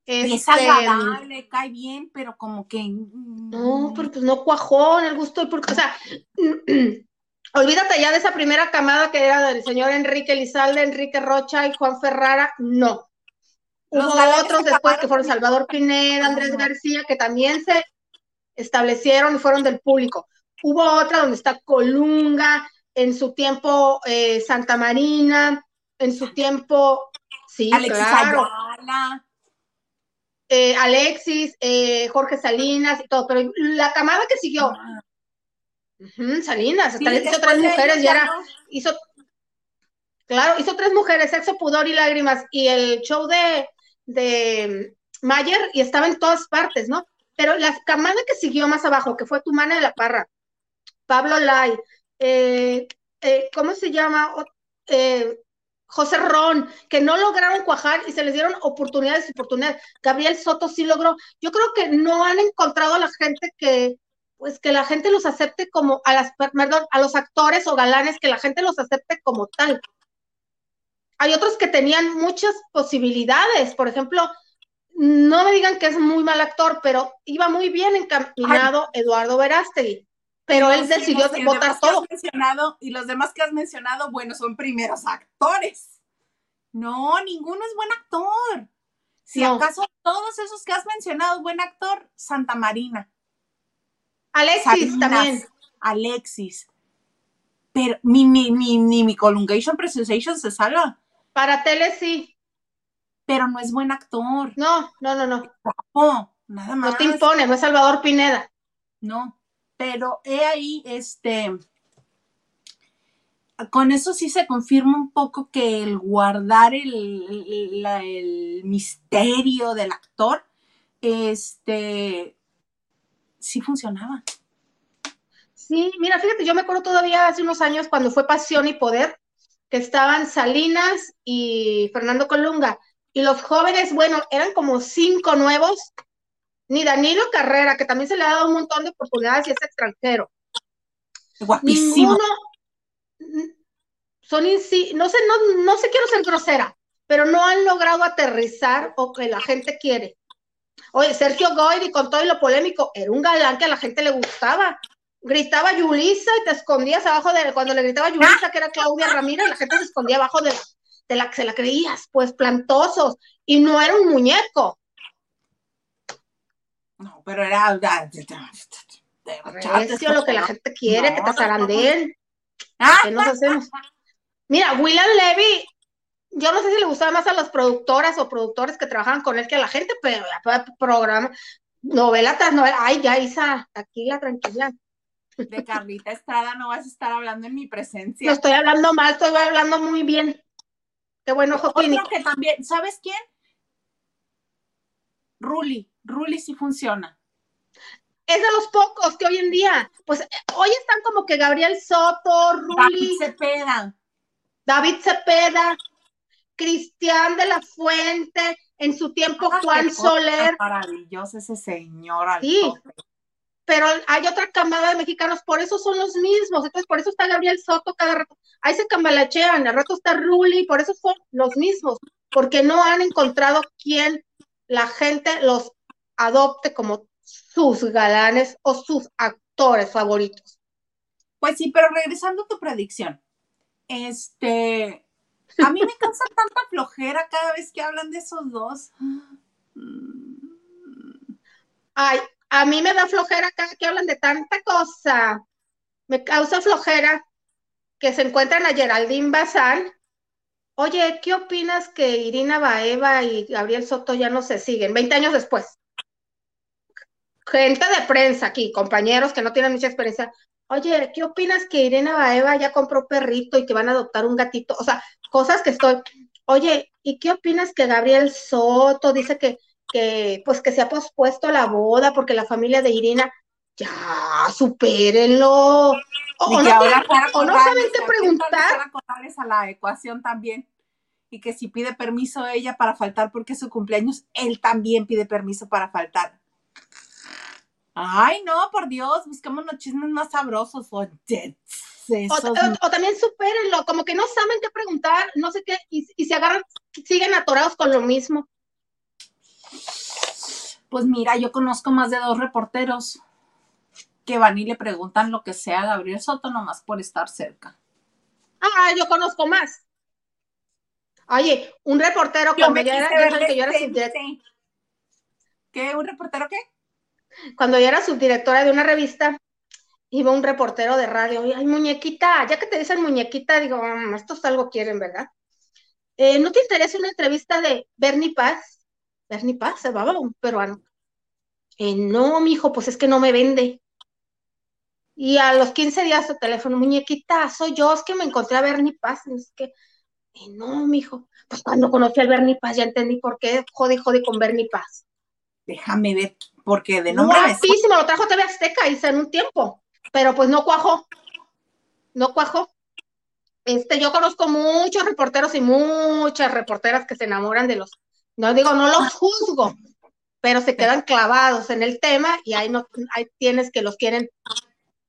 Este, es agradable, cae bien, pero como que. Mm, no, pero pues no cuajó en el gusto del público. O sea, olvídate ya de esa primera camada que era del señor Enrique Lizalde, Enrique Rocha y Juan Ferrara. No. Hubo otros después que fueron Salvador Pineda, Andrés García, que también se establecieron y fueron del público. Hubo otra donde está Colunga, en su tiempo eh, Santa Marina, en su tiempo, sí, Alexis claro. Eh, Alexis, eh, Jorge Salinas y todo, pero la camada que siguió, ah. Salinas, hizo tres mujeres y era, hizo, claro, hizo tres mujeres, sexo, pudor y lágrimas, y el show de, de Mayer y estaba en todas partes, ¿no? Pero la camada que siguió más abajo, que fue tu mano de la Parra, Pablo Lai, eh, eh, ¿cómo se llama? Eh, José Ron, que no lograron cuajar y se les dieron oportunidades y oportunidades. Gabriel Soto sí logró. Yo creo que no han encontrado a la gente que, pues que la gente los acepte como, a las, perdón, a los actores o galanes, que la gente los acepte como tal hay otros que tenían muchas posibilidades. Por ejemplo, no me digan que es muy mal actor, pero iba muy bien encaminado Eduardo Verástegui. Pero él decidió votar todo. Mencionado, y los demás que has mencionado, bueno, son primeros actores. No, ninguno es buen actor. Si acaso todos esos que has mencionado, buen actor, Santa Marina. Alexis también. Alexis. Pero ni, ni, ni, ni mi Colungation Presentation se salva. Para tele sí. Pero no es buen actor. No, no, no, no. nada más. No te impone, no es Salvador Pineda. No, pero he ahí, este, con eso sí se confirma un poco que el guardar el, el misterio del actor, este, sí funcionaba. Sí, mira, fíjate, yo me acuerdo todavía hace unos años cuando fue Pasión y Poder, que estaban Salinas y Fernando Colunga. Y los jóvenes, bueno, eran como cinco nuevos, ni Danilo Carrera, que también se le ha dado un montón de oportunidades y es extranjero. Guapísimo. Ninguno, son no sé, no, no sé, quiero ser grosera, pero no han logrado aterrizar o que la gente quiere. Oye, Sergio Goyri, con todo lo polémico, era un galán que a la gente le gustaba gritaba Yulisa y te escondías abajo de cuando le gritaba Yulisa que era Claudia Ramírez la gente se escondía abajo de la, de la que se la creías, pues plantosos, y no era un muñeco. No, pero era lo que la gente quiere, que te zarandeen. ¿Qué nos hacemos? Mira, William Levy, yo no sé si le gustaba más a las productoras o productores que trabajaban con él que a la gente, pero ya programa, novela tras novela, ay, ya Isa, aquí la tranquila de Carlita Estrada no vas a estar hablando en mi presencia. No estoy hablando mal, estoy hablando muy bien. Qué bueno, Joaquín. que también, ¿sabes quién? Ruli, Ruli sí funciona. Es de los pocos que hoy en día, pues hoy están como que Gabriel Soto, Ruli. David Cepeda. David Cepeda, Cristian de la Fuente, en su tiempo ah, Juan Soler. Maravilloso ese señor. Sí, pero hay otra camada de mexicanos, por eso son los mismos, entonces por eso está Gabriel Soto cada rato, ahí se cambalachean, al rato está Ruli, por eso son los mismos, porque no han encontrado quién la gente los adopte como sus galanes o sus actores favoritos. Pues sí, pero regresando a tu predicción, este, a mí me causa tanta flojera cada vez que hablan de esos dos. Ay, a mí me da flojera cada que hablan de tanta cosa. Me causa flojera que se encuentran a Geraldine Bazán. Oye, ¿qué opinas que Irina Baeva y Gabriel Soto ya no se siguen? 20 años después. Gente de prensa aquí, compañeros que no tienen mucha experiencia. Oye, ¿qué opinas que Irina Baeva ya compró perrito y que van a adoptar un gatito? O sea, cosas que estoy. Oye, ¿y qué opinas que Gabriel Soto dice que, que pues que se ha pospuesto la boda porque la familia de Irina ya, supérenlo. O, no, saben qué preguntar. a la ecuación también. Y que si pide permiso ella para faltar porque es su cumpleaños, él también pide permiso para faltar. Ay, no, por Dios, busquemos los chismes más sabrosos. o, también supérenlo, como que no saben qué preguntar, no sé qué, y, y se agarran, siguen atorados con lo mismo. Pues mira, yo conozco más de dos reporteros que van y le preguntan lo que sea a Gabriel Soto nomás por estar cerca. Ah, yo conozco más. Oye, un reportero cuando yo era, subdirectora. ¿Qué? ¿Un reportero qué? Cuando yo era subdirectora de una revista, iba un reportero de radio. Ay, muñequita, ya que te dicen muñequita, digo, mm, estos algo quieren, ¿verdad? Eh, ¿No te interesa una entrevista de Bernie Paz? Bernie Paz, se va un peruano. Eh, no, mijo, pues es que no me vende. Y a los 15 días su teléfono, muñequita, soy yo, es que me encontré a Bernie Paz. Es que, no, mijo, pues cuando conocí a Bernie Paz ya entendí por qué jode, jode con Bernie Paz. Déjame ver, porque de nombre. Guapísimo, lo trajo TV Azteca, hice en un tiempo, pero pues no cuajó. No cuajó. Este, yo conozco muchos reporteros y muchas reporteras que se enamoran de los, no digo, no los juzgo, pero se quedan clavados en el tema y ahí no, ahí tienes que los quieren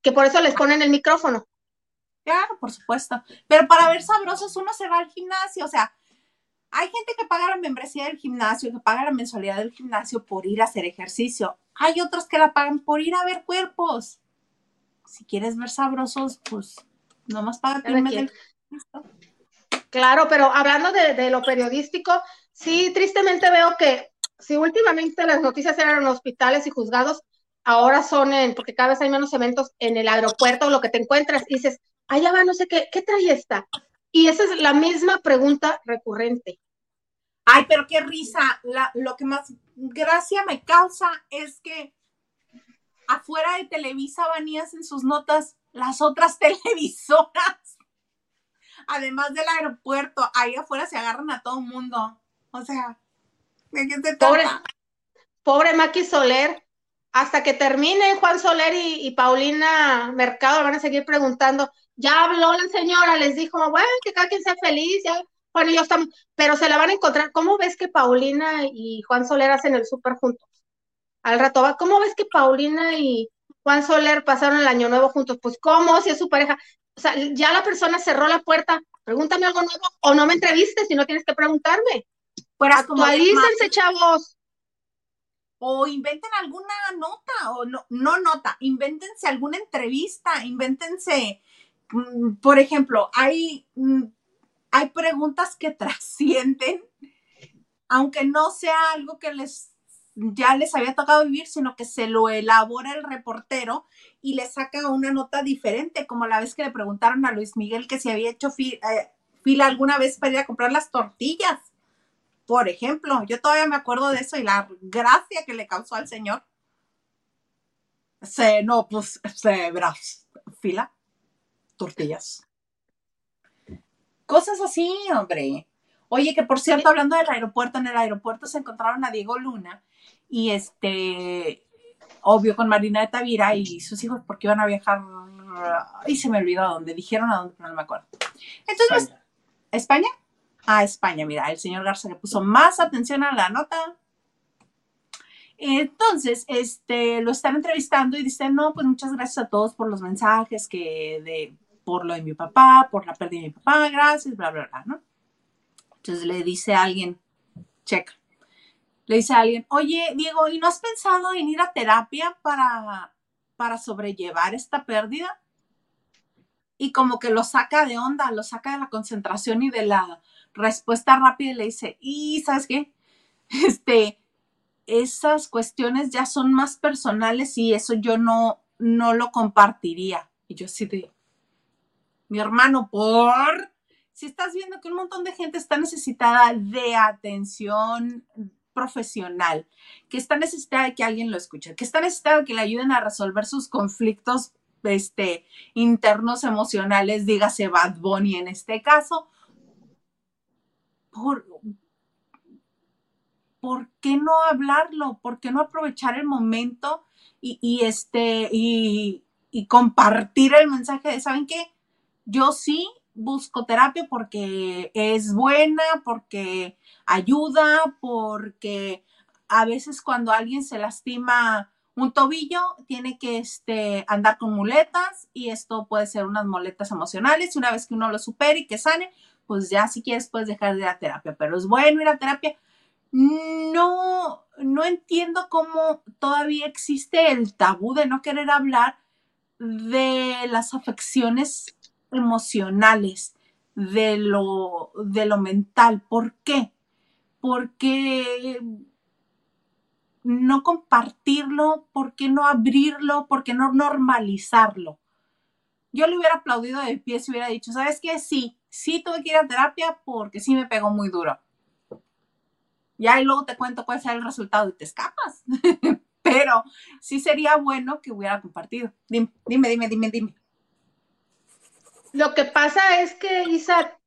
que por eso les ponen el micrófono. Claro, por supuesto. Pero para ver sabrosos uno se va al gimnasio, o sea, hay gente que paga la membresía del gimnasio, que paga la mensualidad del gimnasio por ir a hacer ejercicio. Hay otros que la pagan por ir a ver cuerpos. Si quieres ver sabrosos, pues nomás paga el Claro, pero hablando de, de, lo periodístico, sí, tristemente veo que si últimamente las noticias eran en hospitales y juzgados, ahora son en, porque cada vez hay menos eventos en el aeropuerto, lo que te encuentras y dices, allá va, no sé qué, ¿qué trae esta? Y esa es la misma pregunta recurrente. Ay, pero qué risa. lo que más gracia me causa es que afuera de Televisa vanías en sus notas las otras televisoras. Además del aeropuerto, ahí afuera se agarran a todo el mundo. O sea, ¿de qué se Pobre, pobre Maki Soler, hasta que termine Juan Soler y, Paulina Mercado, van a seguir preguntando. Ya habló la señora, les dijo, bueno, que cada quien sea feliz, ya y yo estamos, pero se la van a encontrar. ¿Cómo ves que Paulina y Juan Soler hacen el súper juntos? Al rato va, ¿cómo ves que Paulina y Juan Soler pasaron el año nuevo juntos? Pues, ¿cómo? Si es su pareja. O sea, ya la persona cerró la puerta, pregúntame algo nuevo o no me entrevistes si no tienes que preguntarme. Pues Actualícense, chavos o inventen alguna nota, o no, no nota, invéntense alguna entrevista, invéntense, por ejemplo, hay, mm, hay preguntas que trascienden, aunque no sea algo que les ya les había tocado vivir, sino que se lo elabora el reportero y le saca una nota diferente, como la vez que le preguntaron a Luis Miguel que si había hecho eh, fila alguna vez para ir a comprar las tortillas por ejemplo, yo todavía me acuerdo de eso y la gracia que le causó al Señor. Se, no, pues, se, verás, fila, tortillas. Cosas así, hombre. Oye, que por cierto, hablando del aeropuerto, en el aeropuerto se encontraron a Diego Luna y este, obvio, con Marina de Tavira y sus hijos porque iban a viajar, y se me olvidó a dónde, dijeron a dónde, pero no me acuerdo. Entonces, ¿España? a España. Mira, el señor Garza le puso más atención a la nota. Entonces, este, lo están entrevistando y dice, no, pues muchas gracias a todos por los mensajes que de, por lo de mi papá, por la pérdida de mi papá, gracias, bla, bla, bla, ¿no? Entonces le dice a alguien, checa, le dice a alguien, oye, Diego, ¿y no has pensado en ir a terapia para, para sobrellevar esta pérdida? Y como que lo saca de onda, lo saca de la concentración y de la respuesta rápida y le dice, y ¿sabes qué? Este, esas cuestiones ya son más personales y eso yo no, no lo compartiría. Y yo así de, mi hermano, por, si estás viendo que un montón de gente está necesitada de atención profesional, que está necesitada de que alguien lo escuche, que está necesitada de que le ayuden a resolver sus conflictos este, internos emocionales, dígase Bad Bunny en este caso, por, ¿por qué no hablarlo? ¿Por qué no aprovechar el momento y, este, y, y, compartir el mensaje de, ¿saben qué? Yo sí busco terapia porque es buena, porque ayuda, porque a veces cuando alguien se lastima un tobillo, tiene que este, andar con muletas y esto puede ser unas muletas emocionales y una vez que uno lo supere y que sane, pues ya si quieres puedes dejar de ir a terapia, pero es bueno ir a terapia. No, no entiendo cómo todavía existe el tabú de no querer hablar de las afecciones emocionales, de lo, de lo mental. ¿Por qué? Porque no compartirlo, ¿por qué no abrirlo? ¿Por qué no normalizarlo? Yo le hubiera aplaudido de pie si hubiera dicho, ¿sabes qué? Sí, sí tuve que ir a terapia porque sí me pegó muy duro ya y luego te cuento cuál será el resultado y te escapas. Pero sí sería bueno que hubiera compartido. Dime, dime, dime, dime, dime. Lo que pasa es que Isa,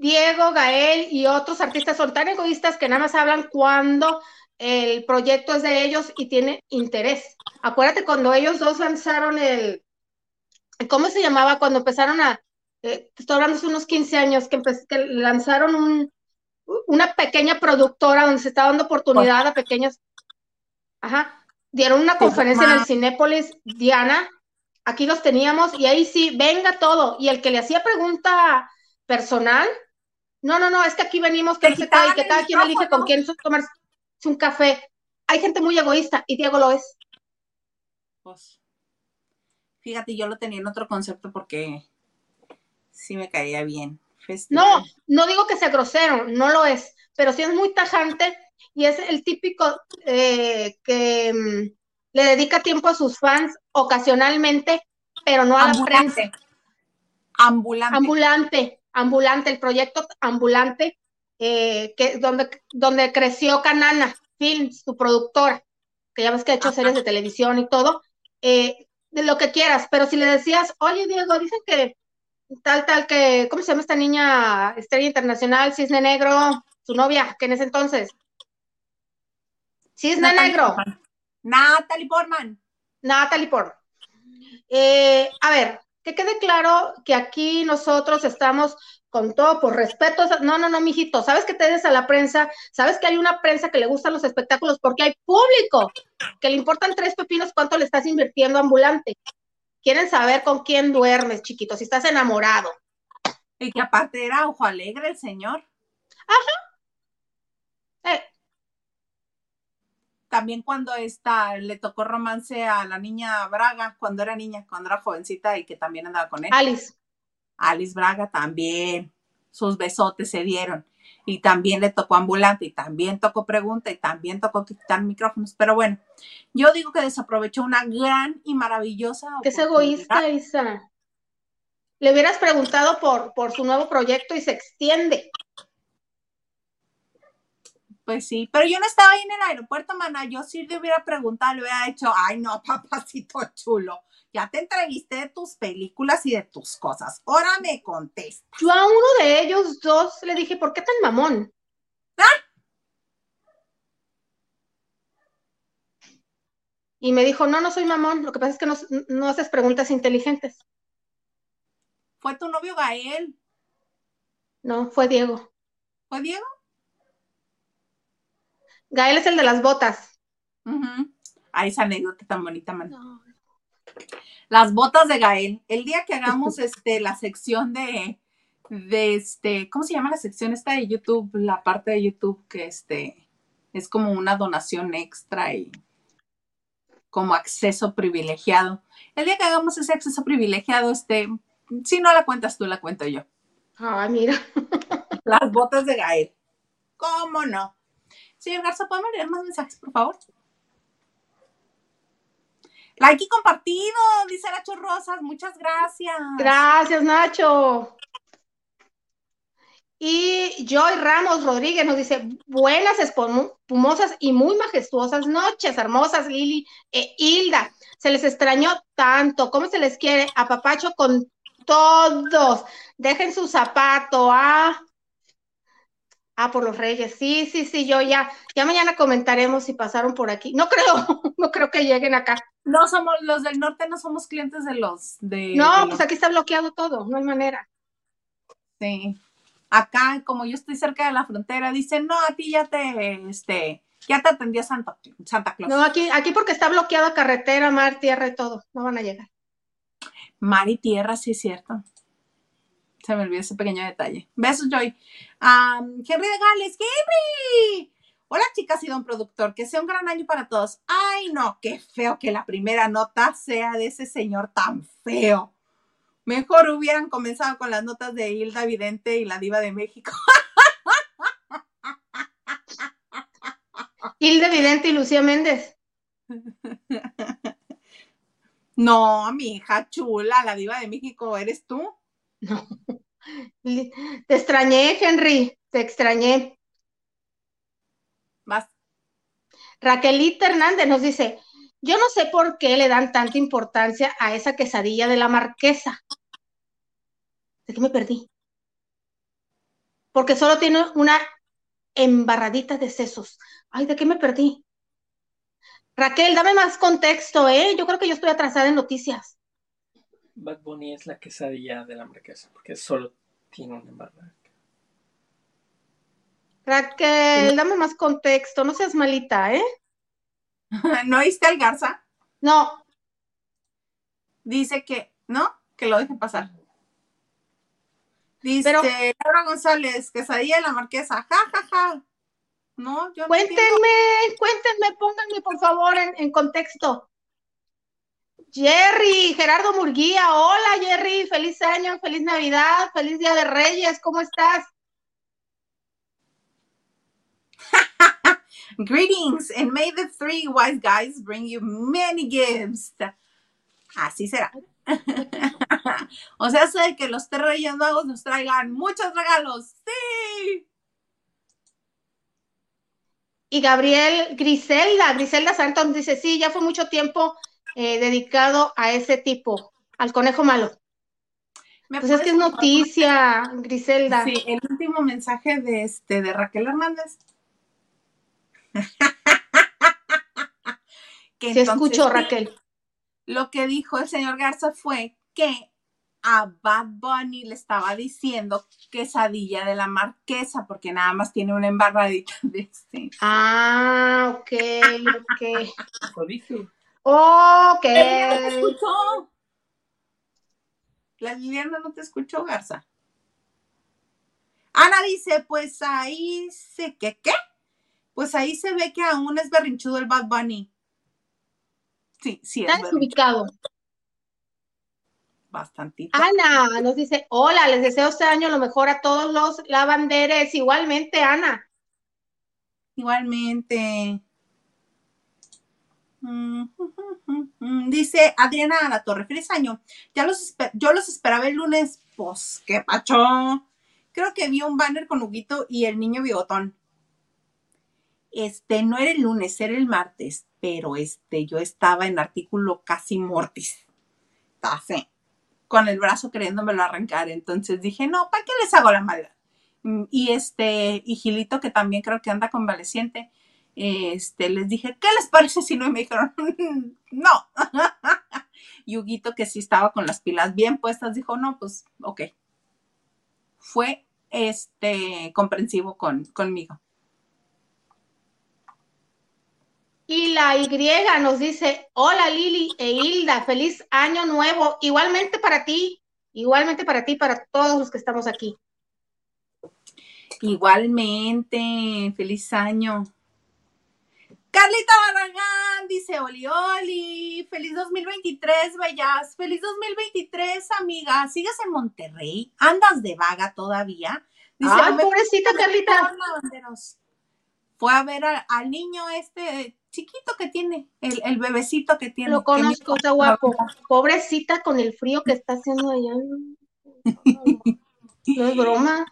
Diego, Gael y otros artistas son tan egoístas que nada más hablan cuando el proyecto es de ellos y tiene interés. Acuérdate cuando ellos dos lanzaron el, ¿cómo se llamaba? Cuando empezaron a, eh, estoy hablando hace unos 15 años, que, que lanzaron un, una pequeña productora donde se está dando oportunidad a pequeños. Ajá. Dieron una conferencia en el Cinépolis, Diana. Aquí los teníamos y ahí sí, venga todo. Y el que le hacía pregunta personal, no, no, no, es que aquí venimos que, que cada quien elige con quién tomarse un café. Hay gente muy egoísta y Diego lo es. Pues, fíjate, yo lo tenía en otro concepto porque sí me caía bien. No, no digo que sea grosero, no lo es, pero sí es muy tajante y es el típico eh, que mm, le dedica tiempo a sus fans ocasionalmente, pero no a la prensa. Ambulante. Ambulante, ambulante, el proyecto ambulante, eh, que donde, donde creció Canana Films, su productora, que ya ves que ha hecho series de televisión y todo, eh, de lo que quieras, pero si le decías, oye Diego, dicen que tal, tal que, ¿cómo se llama esta niña estrella internacional, Cisne Negro, su novia, que en ese entonces? Cisne Negro. Natalie Portman. Natalie Portman. Eh, a ver, que quede claro que aquí nosotros estamos con todo por respeto. No, no, no, mijito, sabes que te des a la prensa, sabes que hay una prensa que le gustan los espectáculos porque hay público que le importan tres pepinos cuánto le estás invirtiendo ambulante. Quieren saber con quién duermes, chiquito, si estás enamorado. Y que aparte era ojo alegre el señor. Ajá. Eh. También cuando esta, le tocó romance a la niña Braga, cuando era niña, cuando era jovencita y que también andaba con él. Alice. Alice Braga también. Sus besotes se dieron y también le tocó ambulante y también tocó pregunta y también tocó quitar micrófonos. Pero bueno, yo digo que desaprovechó una gran y maravillosa. Que es egoísta, Isa. Le hubieras preguntado por, por su nuevo proyecto y se extiende. Pues sí, pero yo no estaba ahí en el aeropuerto, mana. Yo sí le hubiera preguntado, le hubiera dicho, ay, no, papacito chulo ya te entrevisté de tus películas y de tus cosas. Ahora me contesta. Yo a uno de ellos dos le dije, ¿por qué tan mamón? ¿Ah? Y me dijo, no, no soy mamón, lo que pasa es que no, no haces preguntas inteligentes. ¿Fue tu novio Gael? No, fue Diego. ¿Fue Diego? Gael es el de las botas. Ay, esa anécdota tan bonita, man. No. Las botas de Gael. El día que hagamos este, la sección de, de este, ¿cómo se llama la sección esta de YouTube? La parte de YouTube que este, Es como una donación extra y como acceso privilegiado. El día que hagamos ese acceso privilegiado, este, si no la cuentas tú, la cuento yo. Ah, mira. Las botas de Gael. ¿Cómo no? Señor Garza, ¿podemos leer más mensajes, por favor? Like y compartido, dice Nacho Rosas. Muchas gracias. Gracias, Nacho. Y Joy Ramos Rodríguez nos dice, buenas, espumosas y muy majestuosas noches, hermosas Lili e Hilda. Se les extrañó tanto, ¿cómo se les quiere? A Papacho con todos. Dejen su zapato, ah. Ah, por los reyes. Sí, sí, sí, yo ya, ya mañana comentaremos si pasaron por aquí. No creo, no creo que lleguen acá. No somos, los del norte no somos clientes de los de. No, pues aquí está bloqueado todo, no hay manera. Sí. Acá, como yo estoy cerca de la frontera, dicen, no, a ti ya te, este, ya te atendió Santa, Santa Claus. No, aquí, aquí porque está bloqueada carretera, mar, tierra y todo, no van a llegar. Mar y tierra, sí es cierto. Se me olvidó ese pequeño detalle. Besos, Joy. Henry de Gales, Henry. Hola, chicas y don productor. Que sea un gran año para todos. Ay, no, qué feo que la primera nota sea de ese señor tan feo. Mejor hubieran comenzado con las notas de Hilda Vidente y la Diva de México. Hilda Vidente y Lucía Méndez. No, mi hija chula, la Diva de México, ¿eres tú? No. Te extrañé, Henry, te extrañé. Vas. Raquelita Hernández nos dice, yo no sé por qué le dan tanta importancia a esa quesadilla de la marquesa. ¿De qué me perdí? Porque solo tiene una embarradita de sesos. Ay, ¿de qué me perdí? Raquel, dame más contexto, ¿eh? Yo creo que yo estoy atrasada en noticias. Bad Bunny es la quesadilla de la marquesa, porque solo tiene una embarrada. Raquel, dame más contexto, no seas malita, ¿eh? ¿No oíste al Garza? No. Dice que, ¿no? Que lo deje pasar. Dice Laura González, quesadilla de la marquesa, ja, ja, ja. No, yo Cuéntenme, cuéntenme, pónganme por favor en, en contexto. Jerry, Gerardo Murguía, hola Jerry, feliz año, feliz Navidad, feliz Día de Reyes, ¿cómo estás? Greetings, and may the three wise guys bring you many gifts. Así será. o sea, sé que los tres reyes magos nos traigan muchos regalos. Sí. Y Gabriel Griselda, Griselda Santos dice, sí, ya fue mucho tiempo eh, dedicado a ese tipo, al conejo malo. Pues es que es noticia, Griselda. Sí, el último mensaje de este de Raquel Hernández. que escuchó, Raquel. Lo que dijo el señor Garza fue que a Bad Bunny le estaba diciendo quesadilla de la marquesa, porque nada más tiene una embarradita de este. Ah, ok, ok. Lo dije. Ok. ¿Te escuchó? La Liliana no te escuchó, Garza. Ana dice, pues ahí se, ¿qué, qué? Pues ahí se ve que aún es berrinchudo el Bad Bunny. Sí, sí, es Está ubicado. Bastantito. Ana nos dice, hola, les deseo este año lo mejor a todos los lavanderes. Igualmente, Ana. Igualmente. Dice Adriana la Torre, feliz. Ya los yo los esperaba el lunes. Pues, qué pacho. Creo que vi un banner con Huguito y el niño bigotón. Este, no era el lunes, era el martes, pero este, yo estaba en artículo casi mortis. Con el brazo queriéndomelo arrancar. Entonces dije, no, ¿para qué les hago la maldad? Mm, y este, y Gilito, que también creo que anda convaleciente, este, les dije, ¿qué les parece si no? Y me dijeron, no. y Huguito, que sí estaba con las pilas bien puestas, dijo, no, pues, ok. Fue, este, comprensivo con, conmigo. Y la Y nos dice, hola Lili e Hilda, feliz año nuevo. Igualmente para ti, igualmente para ti, para todos los que estamos aquí. Igualmente, feliz año. Carlita Barragán dice Oli Oli, feliz 2023, bellas, feliz 2023, amiga. ¿Sigues en Monterrey? ¿Andas de vaga todavía? Dice, Ay, pobrecita Carlita. Fue a ver al niño este chiquito que tiene, el, bebecito que tiene. Lo conozco, está guapo. Pobrecita con el frío que está haciendo allá. No es broma.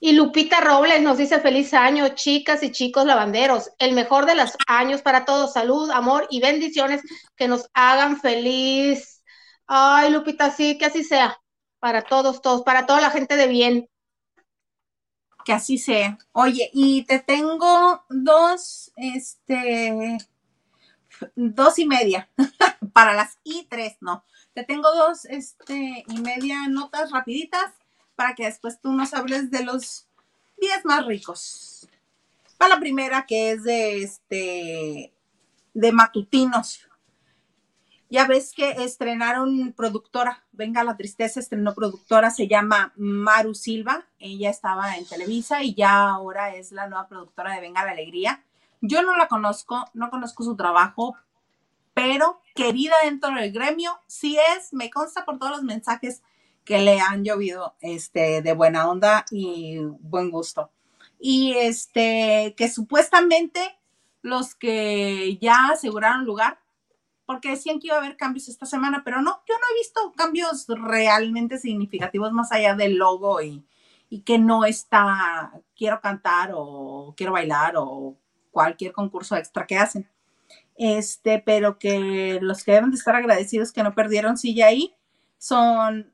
Y Lupita Robles nos dice feliz año, chicas y chicos lavanderos. El mejor de los años para todos. Salud, amor y bendiciones que nos hagan feliz. Ay, Lupita, sí, que así sea. Para todos, todos, para toda la gente de bien. Que así sea. Oye, y te tengo dos, este, dos y media. para las y tres, no. Te tengo dos, este, y media notas rapiditas para que después tú nos hables de los 10 más ricos. Para la primera que es de este de matutinos. Ya ves que estrenaron productora, Venga la Tristeza, estrenó productora, se llama Maru Silva, ella estaba en Televisa y ya ahora es la nueva productora de Venga la Alegría. Yo no la conozco, no conozco su trabajo, pero querida dentro del gremio, sí es, me consta por todos los mensajes que le han llovido este, de buena onda y buen gusto. Y este, que supuestamente los que ya aseguraron lugar, porque decían que iba a haber cambios esta semana, pero no, yo no he visto cambios realmente significativos más allá del logo y, y que no está, quiero cantar o quiero bailar o cualquier concurso extra que hacen. Este, pero que los que deben de estar agradecidos que no perdieron silla ahí son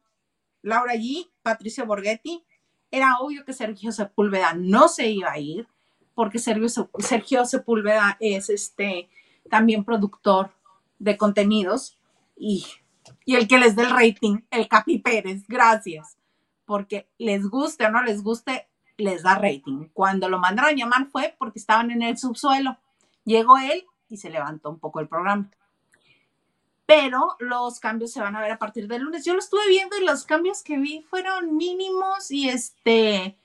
Laura G., Patricio Borghetti. Era obvio que Sergio Sepúlveda no se iba a ir, porque Sergio, Sepúlveda es este también productor de contenidos y, y el que les dé el rating, el Capi Pérez, gracias, porque les guste o no les guste, les da rating. Cuando lo mandaron a llamar fue porque estaban en el subsuelo. Llegó él y se levantó un poco el programa pero los cambios se van a ver a partir del lunes. Yo lo estuve viendo y los cambios que vi fueron mínimos y este,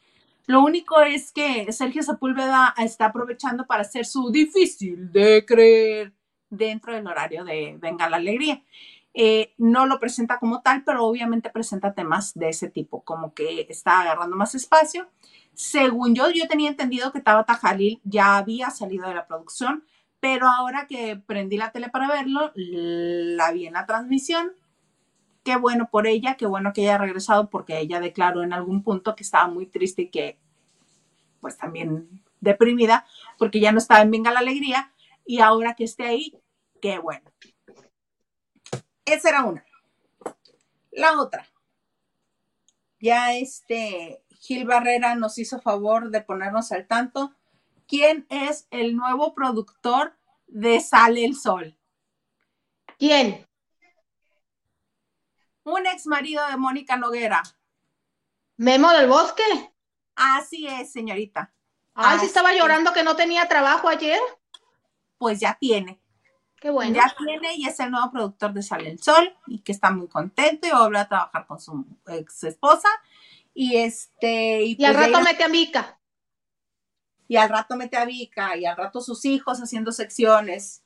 lo único es que Sergio Sepúlveda está aprovechando para hacer su difícil de creer dentro del horario de Venga la Alegría. Eh, no lo presenta como tal, pero obviamente presenta temas de ese tipo, como que está agarrando más espacio. Según yo, yo tenía entendido que Tabata Jalil ya había salido de la producción, pero ahora que prendí la tele para verlo, la vi en la transmisión. Qué bueno por ella, qué bueno que haya regresado porque ella declaró en algún punto que estaba muy triste y que pues también deprimida porque ya no estaba en Venga la Alegría y ahora que esté ahí, qué bueno. Esa era una. La otra. Ya este Gil Barrera nos hizo favor de ponernos al tanto quién es el nuevo productor de Sale el Sol. ¿Quién? Un ex marido de Mónica Noguera. ¿Memo del Bosque? Así es, señorita. Ay, si estaba llorando que no tenía trabajo ayer. Pues ya tiene. Qué bueno. Ya tiene y es el nuevo productor de Sale el Sol y que está muy contento y va a volver a trabajar con su ex esposa. Y este. Y, al pues rato mete a Mica y al rato mete a Vika y al rato sus hijos haciendo secciones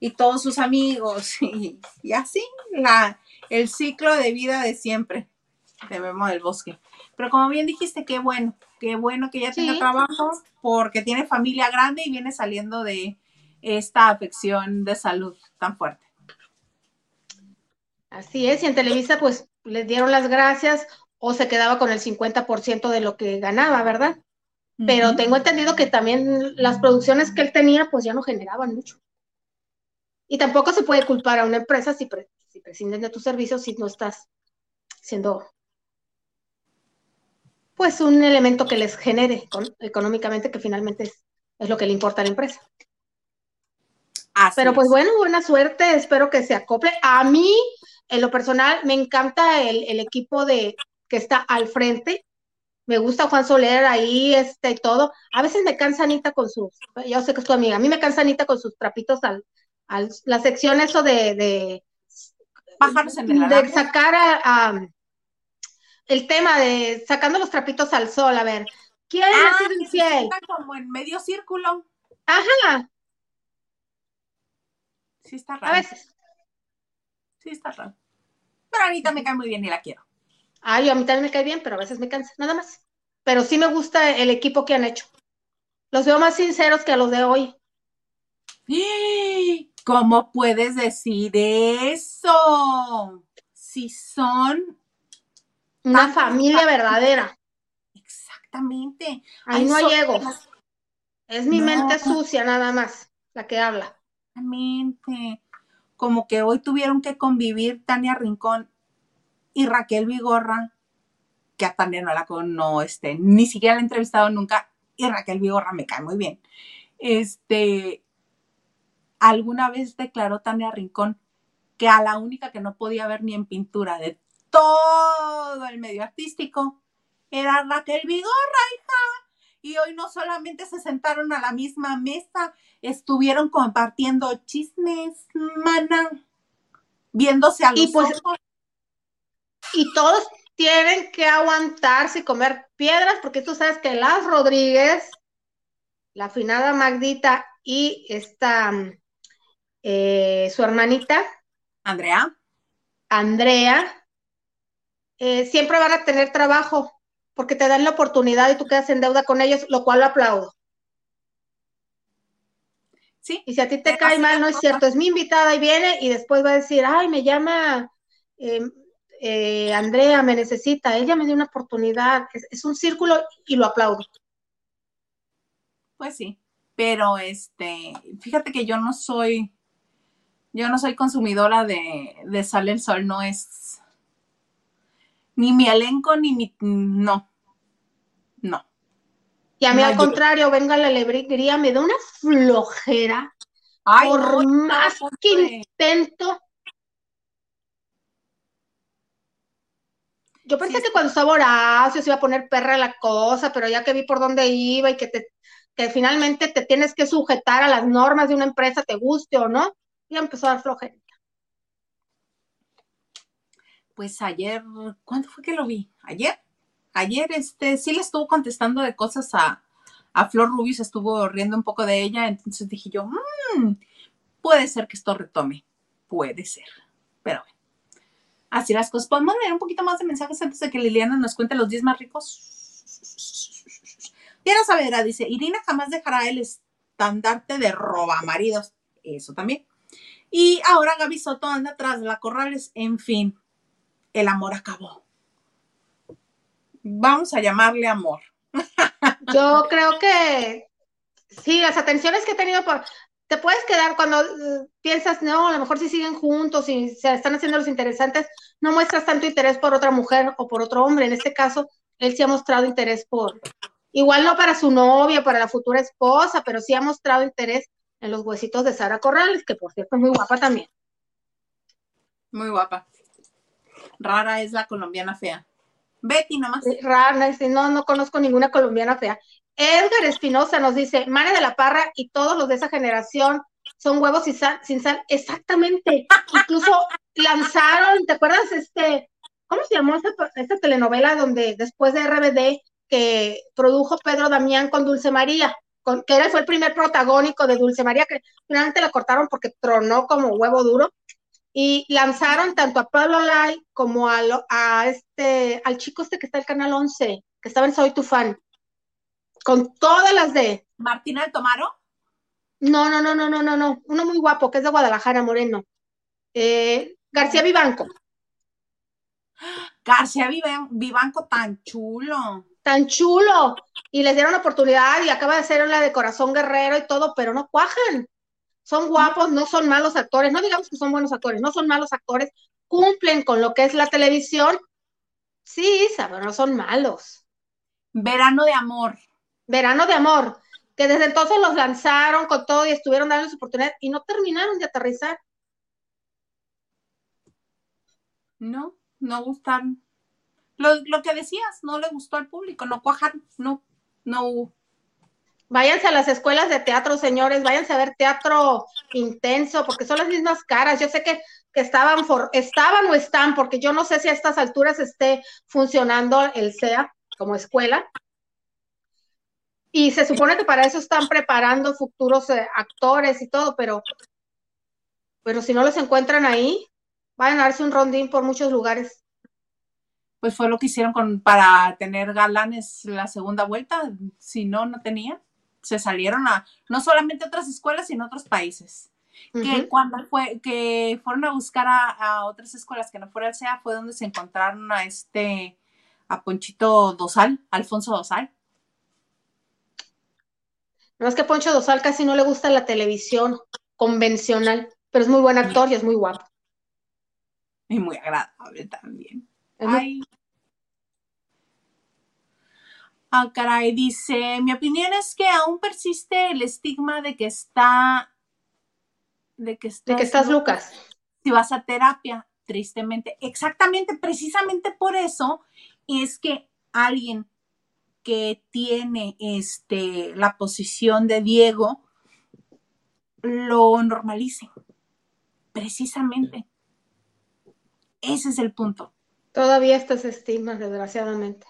y todos sus amigos y, así la, el ciclo de vida de siempre de Memo del Bosque. Pero como bien dijiste, qué bueno, qué bueno que ya tenga trabajo porque tiene familia grande y viene saliendo de esta afección de salud tan fuerte. Así es, y en Televisa pues les dieron las gracias o se quedaba con el 50% de lo que ganaba, ¿verdad? Pero tengo entendido que también las producciones que él tenía pues ya no generaban mucho. Y tampoco se puede culpar a una empresa si, si prescinden de tus servicios si no estás siendo pues un elemento que les genere económicamente que finalmente es, lo que le importa a la empresa. Pero pues bueno, buena suerte, espero que se acople. A mí, en lo personal, me encanta el, el equipo de que está al frente, me gusta Juan Soler ahí, este y todo. A veces me cansa Anita con sus, yo sé que es tu amiga, a mí me cansa Anita con sus trapitos al, al la sección eso de, de pájaros en el de sacar a, el tema de sacando los trapitos al sol, a ver, ¿quién ah, es infiel? como en medio círculo. Ajá. Sí está raro. A veces. Sí está raro. Pero Anita me cae muy bien y la quiero. Ay, a mí también me cae bien, pero a veces me cansa, nada más. Pero sí me gusta el equipo que han hecho. Los veo más sinceros que a los de hoy. ¿Cómo puedes decir eso? Si son una familia verdadera. exactamente. Ahí no son- egos. Es mi No. mente sucia nada más, la que habla. Exactamente. Como que hoy tuvieron que convivir Tania Rincón y Raquel Vigorra, que a Tania no la con, no, este, ni siquiera la he entrevistado nunca, y Raquel Vigorra me cae muy bien. Este, alguna vez declaró Tania Rincón que a la única que no podía ver ni en pintura de todo el medio artístico era Raquel Vigorra, hija. Y hoy no solamente se sentaron a la misma mesa, estuvieron compartiendo chismes, mana, viéndose a los Y pues- ojos. Y todos tienen que aguantarse y comer piedras, porque tú sabes que las Rodríguez, la afinada Magdita y esta, eh, su hermanita, Andrea, Andrea, eh, siempre van a tener trabajo, porque te dan la oportunidad y tú quedas en deuda con ellos, lo cual lo aplaudo. sí, Y si a ti te cae mal, no es cierto, es mi invitada y viene y después va a decir, ay, me llama eh, eh, Andrea, me necesita, ella me dio una oportunidad, es, es un círculo y lo aplaudo. pues sí. Pero este, fíjate que yo no soy, yo no soy consumidora de, de Sale el Sol, no es ni mi elenco ni mi, no, no. Y a mí No, al yo- contrario, venga la alegría, me da una flojera, Ay, por no, más que intento. Yo pensé Sí, que cuando estaba Horacio se iba a poner perra la cosa, pero ya que vi por dónde iba y que te, que finalmente te tienes que sujetar a las normas de una empresa, te guste o no, ya empezó a dar flojera. Pues ayer, ¿cuándo fue que lo vi? ¿Ayer? Ayer, este, sí le estuvo contestando de cosas a, a Flor Rubio, se estuvo riendo un poco de ella, entonces dije yo, "Mm, puede ser que esto retome, puede ser, pero bueno. Así las cosas. ¿Podemos leer un poquito más de mensajes antes de que Liliana nos cuente los 10 más ricos? Diana Saavedra dice, Irina jamás dejará el estandarte de roba maridos. Eso también. Y ahora Gaby Soto anda tras la Corrales. En fin, el amor acabó. Vamos a llamarle amor. Yo creo que sí, las atenciones que he tenido por, te puedes quedar cuando eh, piensas, no, a lo mejor si siguen juntos y se están haciendo los interesantes, no muestras tanto interés por otra mujer o por otro hombre. En este caso, él sí ha mostrado interés por, igual no para su novia, para la futura esposa, pero sí ha mostrado interés en los huesitos de Sara Corrales, que por cierto es muy guapa también. Muy guapa. Rara es la colombiana fea. Betty nomás. Rara, dice, no, no conozco ninguna colombiana fea. Edgar Espinosa nos dice, Mane de la Parra y todos los de esa generación son huevos sin sal, sin sal. Exactamente. Incluso lanzaron, ¿te acuerdas este, cómo se llamó esta, telenovela donde después de RBD que produjo Pedro Damián con Dulce María? Que él fue el primer protagónico de Dulce María, que finalmente la cortaron porque tronó como huevo duro y lanzaron tanto a Pablo Lai como a, lo, a este, al chico este que está en el Canal 11, que estaba en Soy Tu Fan, con todas las de... Martina del Tomaro. No, no, no, no, no, no, no, uno muy guapo, que es de Guadalajara, Moreno. Eh, García Vivanco. García Vivan- Vivanco tan chulo. Tan chulo. Y les dieron oportunidad y acaba de hacer la de Corazón Guerrero y todo, pero no cuajan. Son guapos, no son malos actores, no digamos que son buenos actores, no son malos actores, cumplen con lo que es la televisión. Sí, pero no son malos. Verano de amor. Verano de amor, que desde entonces los lanzaron con todo y estuvieron dando su oportunidad y no terminaron de aterrizar. No, no gustaron. Lo, lo que decías, no le gustó al público, no cuajaron, no, no hubo. Váyanse a las escuelas de teatro, señores, váyanse a ver teatro intenso, porque son las mismas caras. Yo sé que, que estaban, for, estaban o están, porque yo no sé si a estas alturas esté funcionando el SEA como escuela. Y se supone que para eso están preparando futuros eh, actores y todo, pero, pero si no los encuentran ahí, van a darse un rondín por muchos lugares. Pues fue lo que hicieron con, para tener galanes la segunda vuelta. Si no, no tenían. Se salieron a no solamente a otras escuelas, sino a otros países. Que cuando fue, que fueron a buscar a, otras escuelas que no fuera el SEA, fue donde se encontraron a este, a Ponchito Dosal, Alfonso Dosal. No es que Poncho Dosal casi no le gusta la televisión convencional, pero es muy buen actor y es muy guapo. Y muy agradable también. Ay. Ah, caray, dice, mi opinión es que aún persiste el estigma de que está... De que, estás, de que estás Lucas. Si vas a terapia, tristemente. Exactamente, precisamente por eso es que alguien que tiene este, la posición de Diego lo normalice. Precisamente. Ese es el punto. Todavía estas estigmas, desgraciadamente.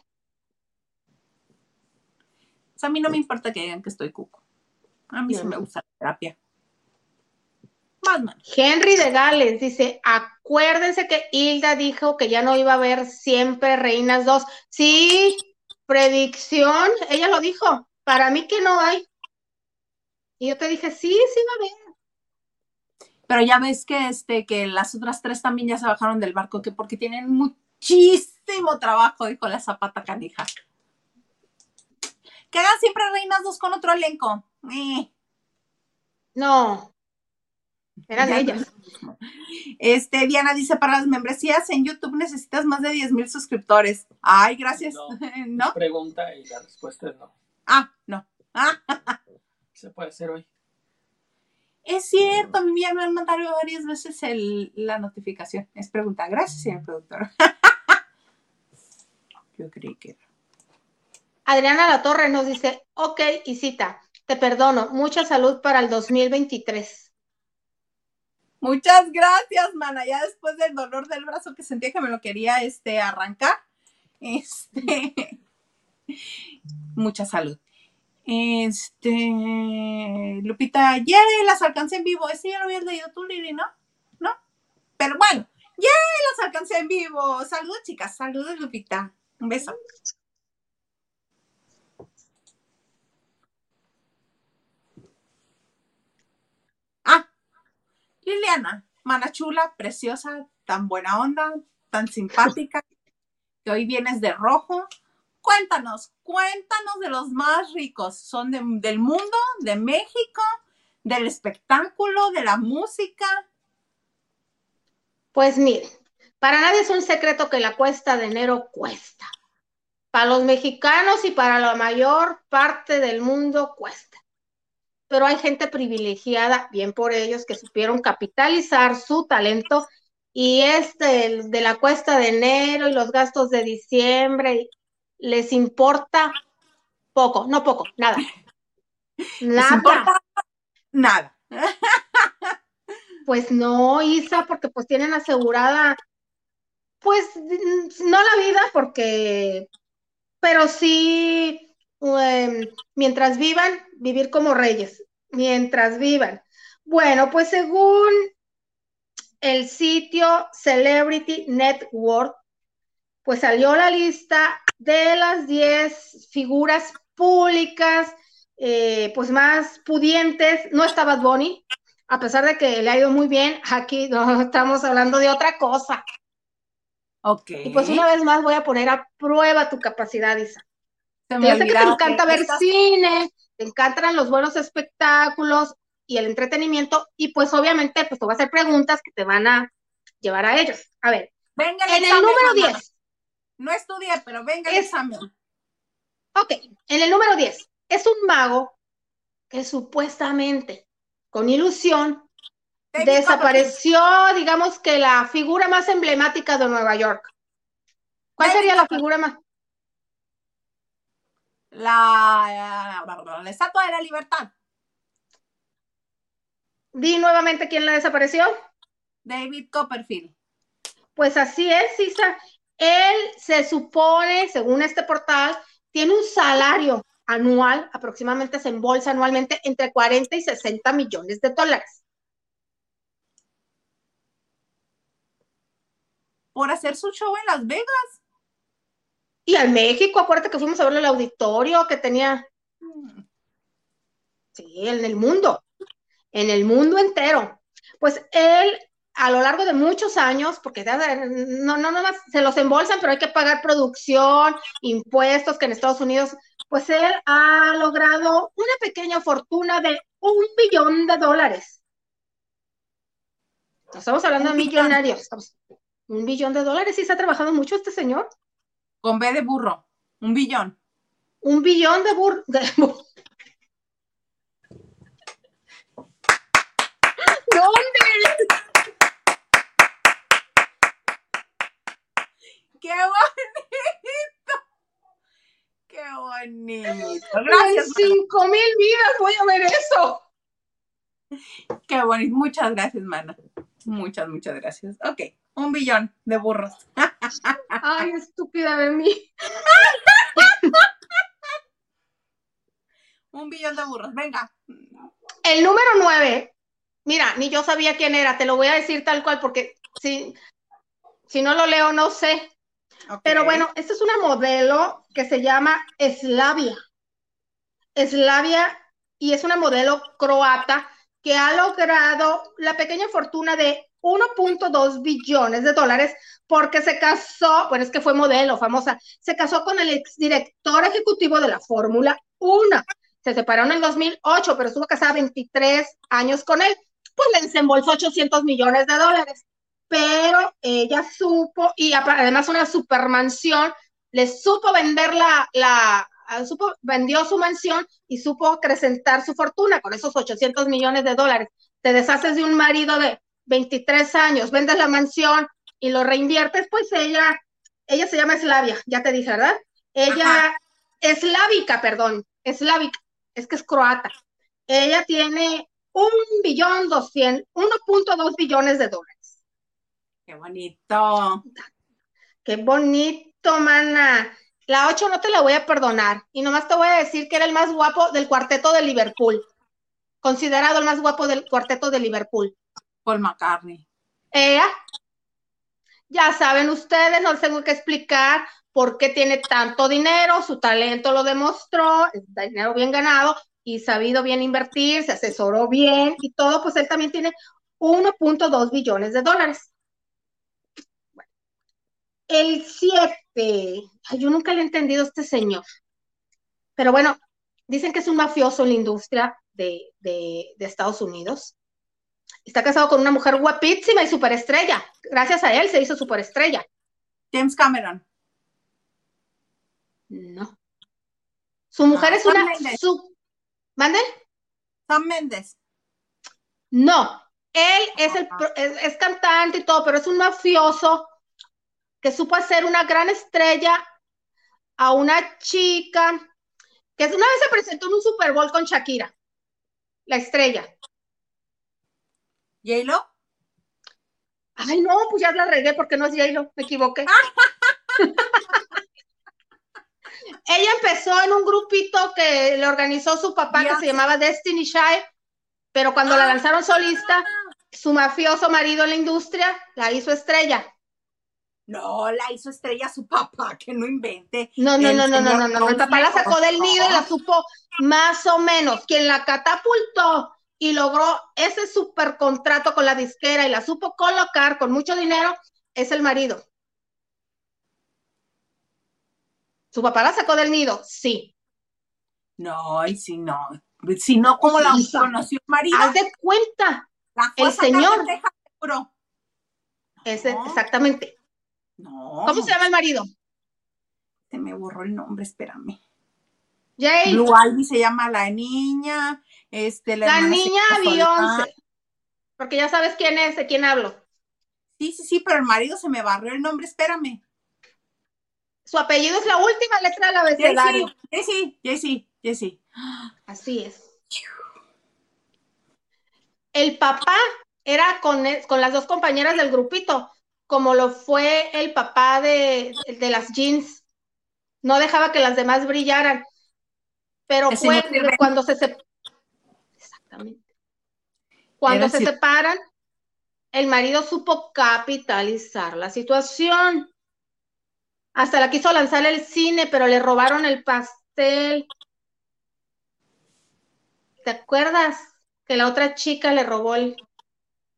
a mí no me importa que digan que estoy cuco. A mí sí me gusta la terapia. Henry de Gales dice, acuérdense que Hilda dijo que ya no iba a haber siempre Reinas 2. Sí, predicción, ella lo dijo, para mí que no hay. Y yo te dije, sí, sí va a haber. Pero ya ves que este, que las otras tres también ya se bajaron del barco, que porque tienen muchísimo trabajo, dijo la zapata canija. Que hagan siempre reinas dos con otro elenco. Eh. No, eran ellas. Este, Diana dice, para las membresías en YouTube necesitas más de 10 mil suscriptores. Ay, gracias. No, Pregunta y la respuesta es no. Ah, no. Se puede hacer hoy. Es cierto, a mí me han mandado varias veces la notificación. Es pregunta. Gracias, señor productor. Yo creí que era. Adriana La Torre nos dice, ok, Isita, te perdono. Mucha salud para el 2023. Muchas gracias, mana. Ya después del dolor del brazo que sentía que me lo quería este, arrancar. Este. Mucha salud. Este. Lupita, ya las alcancé en vivo. Ese ya lo habías leído tú, Lili, ¿no? ¿No? Pero bueno, ya las alcancé en vivo. Saludos, chicas. Saludos, Lupita. Un beso. Liliana, mana chula, preciosa, tan buena onda, tan simpática, que hoy vienes de rojo. Cuéntanos, cuéntanos de los más ricos. ¿Son del mundo, de México, del espectáculo, de la música? Pues miren, para nadie es un secreto que la cuesta de enero cuesta. Para los mexicanos y para la mayor parte del mundo cuesta pero hay gente privilegiada, bien por ellos, que supieron capitalizar su talento y este de la cuesta de enero y los gastos de diciembre les importa poco, no poco, nada. Nada. Nada. Pues no, Isa, porque pues tienen asegurada, pues no la vida, porque, pero sí Em, mientras vivan, vivir como reyes, mientras vivan. Bueno, pues según el sitio Celebrity Network, pues salió la lista de las 10 figuras públicas, eh, pues más pudientes. No estaba Bonnie, a pesar de que le ha ido muy bien, aquí no estamos hablando de otra cosa. Ok. Y pues una vez más voy a poner a prueba tu capacidad, Isa. Yo sé que te encanta ver cine, te encantan los buenos espectáculos y el entretenimiento, y pues obviamente pues te voy a hacer preguntas que te van a llevar a ellos. A ver, venga en el número 10. No estudié, pero venga el examen. Ok, en el número 10, es un mago que supuestamente, con ilusión, desapareció, digamos que la figura más emblemática de Nueva York. ¿Cuál sería la figura más? La, la, Estatua de la Libertad. Di nuevamente quién la desapareció. David Copperfield. Pues así es, Isa. Él se supone, según este portal, tiene un salario anual, aproximadamente se embolsa anualmente entre 40 y 60 millones de dólares. Por hacer su show en Las Vegas. Y al México, acuérdate que fuimos a verlo el auditorio que tenía. Sí, en el mundo, en el mundo entero. Pues él, a lo largo de muchos años, porque no, no, no, se los embolsan, pero hay que pagar producción, impuestos, que en Estados Unidos pues él ha logrado una pequeña fortuna de un billón de dólares. No estamos hablando de millonarios. un billón de dólares. ¿Sí se ha trabajado mucho este señor? Con B de burro. Un billón. Un billón de burro. ¿Dónde? ¡Qué bonito! ¡Qué bonito! Gracias. cinco mil vidas voy a ver eso. Qué bonito. Muchas gracias, mana. Muchas, muchas gracias. Ok, un billón de burros. Ay, estúpida de mí. un billón de burros, venga. El número nueve. Mira, ni yo sabía quién era, te lo voy a decir tal cual porque si, si no lo leo no sé. Pero bueno, esta es una modelo que se llama Slavia. Slavia, y es una modelo croata que ha logrado la pequeña fortuna de 1.2 billones de dólares porque se casó, bueno, es que fue modelo famosa, se casó con el exdirector ejecutivo de la Fórmula 1. Se separaron en el 2008, pero estuvo casada 23 años con él, pues le desembolsó 800 millones de dólares pero ella supo, y además una supermansión, le supo vender la, la supo, vendió su mansión y supo acrecentar su fortuna con esos 800 millones de dólares. Te deshaces de un marido de 23 años, vendes la mansión y lo reinviertes, pues ella, ella se llama Eslavia, ya te dije, ¿verdad? Ella, eslávica, perdón, eslávica, es que es croata. Ella tiene un billón doscientos, 1.2 billones de dólares. Qué bonito. Qué bonito, mana. La 8 no te la voy a perdonar. Y nomás te voy a decir que era el más guapo del cuarteto de Liverpool. Considerado el más guapo del cuarteto de Liverpool. Paul McCartney. ¿Eh? Ya saben ustedes, no les tengo que explicar por qué tiene tanto dinero, su talento lo demostró, dinero bien ganado y sabido bien invertir, se asesoró bien y todo, pues él también tiene 1.2 billones de dólares. El 7. yo nunca le he entendido a este señor. Pero bueno, dicen que es un mafioso en la industria de, Estados Unidos. Está casado con una mujer guapísima y superestrella. Gracias a él se hizo superestrella. James Cameron. No. Su mujer es una. Su... ¿Mande? Sam Méndez. No. Él es, el, es cantante y todo, pero es un mafioso que supo hacer una gran estrella a una chica que una vez se presentó en un Super Bowl con Shakira, la estrella. ¿J-Lo? Ay, no, pues ya la regué porque no es J-Lo, me equivoqué. Ella empezó en un grupito que le organizó su papá que se llamaba Destiny Shy, pero cuando la ah. lanzaron solista, su mafioso marido en la industria la hizo estrella. No, la hizo estrella su papá, que no invente. No, no, no, no, no, no, no, El papá la sacó del nido y la supo más o menos. Quien la catapultó y logró ese super contrato con la disquera y la supo colocar con mucho dinero es el marido. ¿Su papá la sacó del nido? Sí. No, y si no. Si no, ¿cómo la conoció el marido? Haz de cuenta. el señor. Ese, Exactamente. No. ¿Cómo se llama el marido? Se me borró el nombre, espérame. Jay. Blue Ivy se llama la niña. Este, la, niña Beyoncé. Porque ya sabes quién es, de quién hablo. Sí, sí, sí, pero el marido se me barrió el nombre, espérame. Su apellido es la última letra del abecedario. Jessy, Jessy, Jessy. Así es. El papá era con, con las dos compañeras del grupito como lo fue el papá de, las jeans. No dejaba que las demás brillaran. pero fue cuando se sep- Exactamente. Cuando Era se separan, el marido supo capitalizar la situación. Hasta la quiso lanzar el cine, pero le robaron el pastel. ¿Te acuerdas que la otra chica le robó el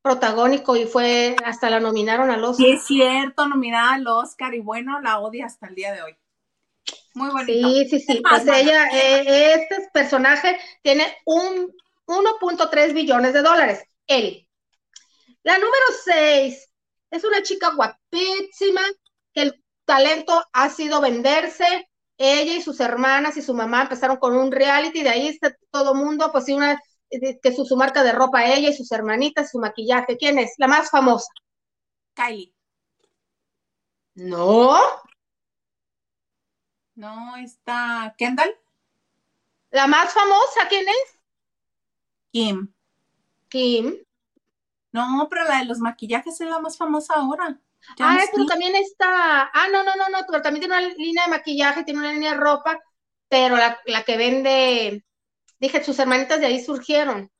protagónico y fue hasta la nominaron al Oscar? Sí, es cierto, nominada al Oscar y bueno, la odia hasta el día de hoy. Muy bonito. Sí, sí, sí. Pues ella, eh, este personaje tiene un 1.3 billones de dólares. Él. La número 6 es una chica guapísima que el talento ha sido venderse. Ella y sus hermanas y su mamá empezaron con un reality, de ahí está todo mundo, pues sí, una eh, que su, su marca de ropa, ella y sus hermanitas, su maquillaje. ¿Quién es? La más famosa. Kylie. No, No, está Kendall. la más famosa, ¿quién es? Kim. Kim. No, pero la de los maquillajes es la más famosa ahora. Ya Ah, no pero también está. Ah, no, no, no, no, pero también tiene una línea de maquillaje, tiene una línea de ropa, pero la, la que vende, dije, sus hermanitas de ahí surgieron.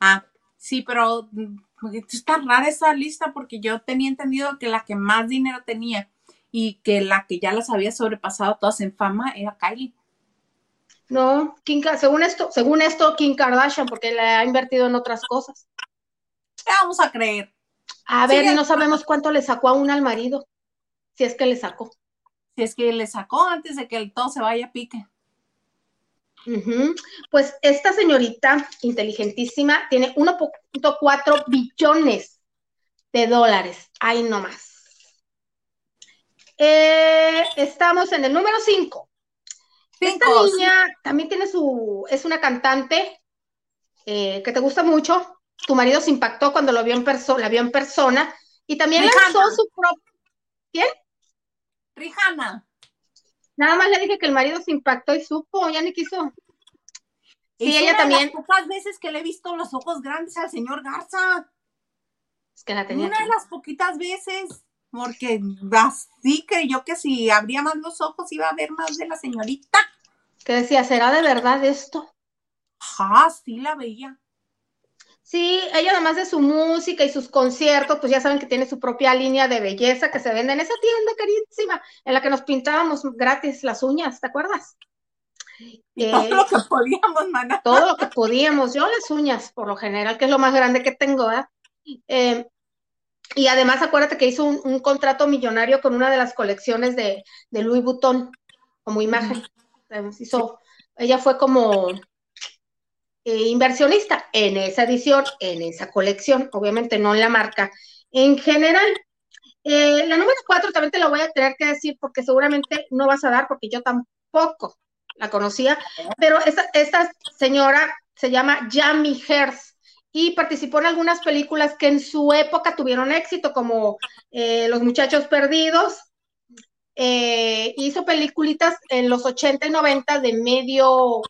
Ah, sí, pero mm, está rara esa lista porque yo tenía entendido que la que más dinero tenía y que la que ya las había sobrepasado todas en fama era Kylie. No, Kim según esto, según esto, Kim Kardashian, porque le ha invertido en otras cosas. ¿Qué vamos a creer? A ver, no sabemos cuánto le sacó a una al marido, si es que le sacó. Si es que le sacó antes de que el todo se vaya a pique. Pues esta señorita inteligentísima tiene 1.4 billones de dólares. Ahí nomás. Eh, estamos en el número 5. Esta niña también tiene su, es una cantante eh, que te gusta mucho. Tu marido se impactó cuando lo vio en persona, la vio en persona y también Rihanna. lanzó su propio. Rihanna. Nada más le dije que el marido se impactó y supo, ya ni quiso. Sí, Es ella una también. De las pocas veces que le he visto los ojos grandes al señor Garza. Es que la tenía Una aquí. de las poquitas veces. Porque así creyó que si abría más los ojos iba a ver más de la señorita. Que decía, ¿será de verdad esto? Ajá, sí la veía. Sí, ella además de su música y sus conciertos, pues ya saben que tiene su propia línea de belleza que se vende en esa tienda carísima, en la que nos pintábamos gratis las uñas, ¿te acuerdas? Y Eh, todo lo que podíamos, mana. todo lo que podíamos, yo las uñas, por lo general, que es lo más grande que tengo, ¿verdad? Eh, y además acuérdate que hizo un, un contrato millonario con una de las colecciones de, de Louis Vuitton como imagen. Hizo- ella fue como eh, inversionista en esa edición, en esa colección, obviamente no en la marca en general. Eh, la número cuatro también te la voy a tener que decir porque seguramente no vas a dar porque yo tampoco la conocía, pero esta, esta señora se llama Jamie Hearst y participó en algunas películas que en su época tuvieron éxito, como eh, Los Muchachos Perdidos. Eh, hizo peliculitas en los 80 y 90 de medio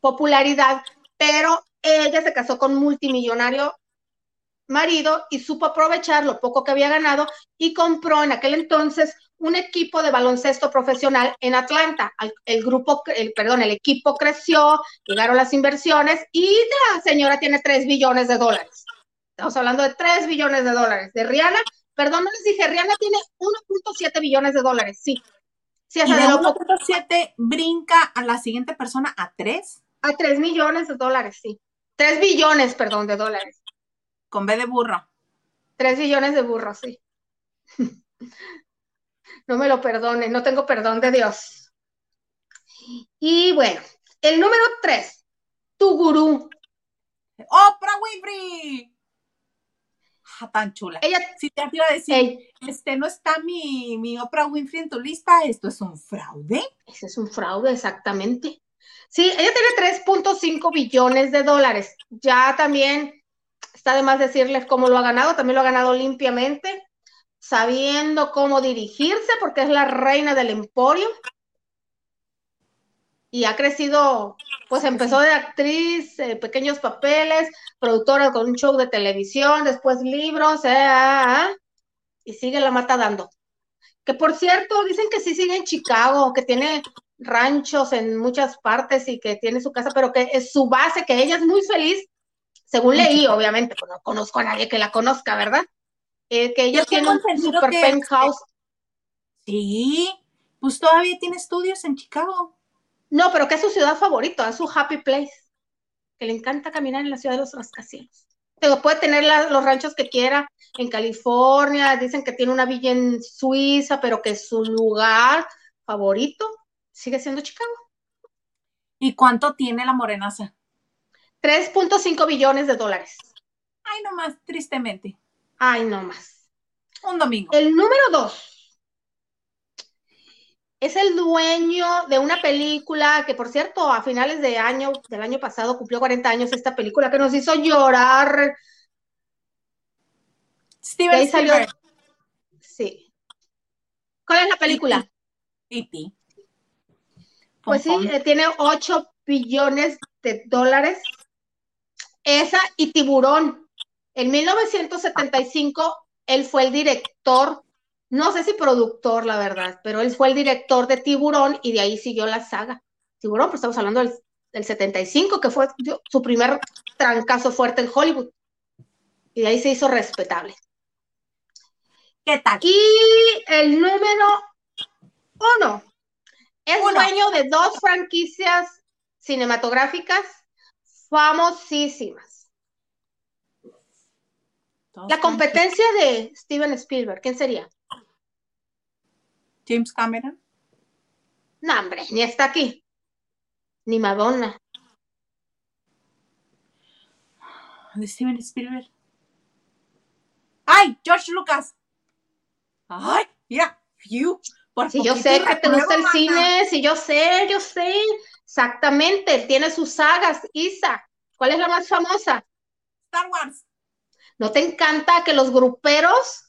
popularidad, pero ella se casó con un multimillonario marido y supo aprovechar lo poco que había ganado y compró en aquel entonces un equipo de baloncesto profesional en Atlanta. El grupo, el, perdón, el equipo creció, llegaron las inversiones y la señora tiene 3 billones de dólares. Estamos hablando de 3 billones de dólares. De Rihanna, perdón, no les dije, Rihanna tiene 1.7 billones de dólares, sí. Sí, Y de de lo poco 1.7 brinca a la siguiente persona a 3 a 3 millones de dólares, sí. 3 billones, perdón, de dólares. con B de burro. 3 billones de burros, sí. No me lo perdone, no tengo perdón de Dios. Y bueno, el número 3, tu gurú. ¡Oprah Winfrey! Ah, tan chula. Ella, Si te iba a decir, este no está mi, mi Oprah Winfrey en tu lista, esto es un fraude. ese es un fraude, exactamente. Sí, ella tiene 3.5 billones de dólares. Ya también está de más decirles cómo lo ha ganado, también lo ha ganado limpiamente, sabiendo cómo dirigirse, porque es la reina del emporio. Y ha crecido, pues empezó de actriz, eh, pequeños papeles, productora con un show de televisión, después libros, eh, ah, ah, y sigue la mata dando. Que por cierto, dicen que sí sigue en Chicago, que tiene ranchos en muchas partes y que tiene su casa, pero que es su base, que ella es muy feliz, según leí, obviamente, pues no conozco a nadie que la conozca, ¿verdad? Eh, que ella tiene un super penthouse. Sí, pues todavía tiene estudios en Chicago. No, pero que es su ciudad favorita, es su happy place. Que le encanta caminar en la ciudad de los rascacielos. puede tener los ranchos que quiera en California, dicen que tiene una villa en Suiza, pero que su lugar favorito sigue siendo Chicago. ¿Y cuánto tiene la morenaza? 3.5 billones de dólares. Ay, no más, tristemente. Ay, no más. Un domingo. El número dos es el dueño de una película que, por cierto, a finales de año, del año pasado cumplió 40 años esta película que nos hizo llorar. Steven Spielberg. Sí. ¿Cuál es la película? E.T. Pues sí, eh, tiene 8 billones de dólares. Esa y Tiburón. En 1975, él fue el director no sé si productor, la verdad, pero él fue el director de Tiburón y de ahí siguió la saga. Tiburón, pues estamos hablando del, 75, que fue su primer trancazo fuerte en Hollywood. Y de ahí se hizo respetable. ¿Qué tal? Y el número uno es dueño de dos franquicias cinematográficas famosísimas. La competencia de Steven Spielberg, ¿quién sería? James Cameron. No, hombre, ni está aquí. Ni Madonna. De Steven Spielberg. ¡Ay! George Lucas. ¡Ay! Mira, si yo sé que te gusta el cine, si yo sé, yo sé. Exactamente, tiene sus sagas. Isa, ¿cuál es la más famosa? Star Wars. ¿No te encanta que los gruperos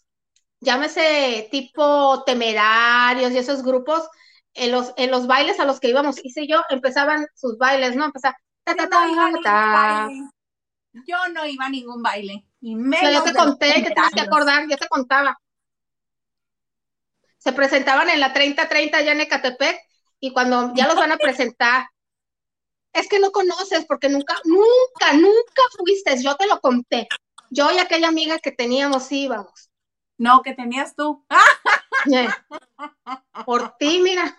llámese tipo temerarios y esos grupos, en los, en los bailes a los que íbamos, hice yo, empezaban sus bailes, ¿no? Empezaba, ta, ta, ta, Yo no iba a ningún baile. Y yo te conté que tienes que acordar, yo te contaba. Se presentaban en la 3030 allá en Ecatepec y cuando ya los van a presentar, es que no conoces porque nunca, nunca, nunca fuiste, yo te lo conté. Yo y aquella amiga que teníamos íbamos. No, que tenías tú. Por ti, mira.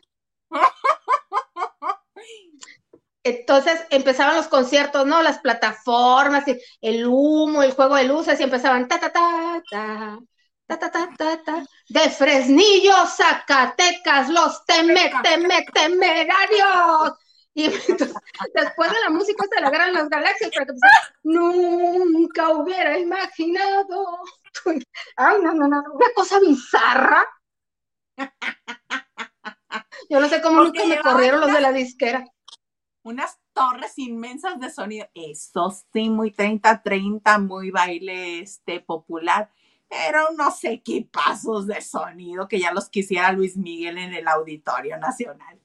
Entonces empezaban los conciertos, ¿no? Las plataformas, y el humo, el juego de luces, y empezaban ta ta ta ta. Ta, ta, ta, ta, ta, de Fresnillo, Zacatecas, los teme, teme, temerarios. Y después de la música se la las galaxias, para que nunca hubiera imaginado Ay, no, no, no, una cosa bizarra. Yo no sé cómo nunca me corrieron los de la disquera. Unas torres inmensas de sonido. Eso sí, muy 30-30, muy baile este, popular. Pero unos equipazos de sonido que ya los quisiera Luis Miguel en el Auditorio Nacional.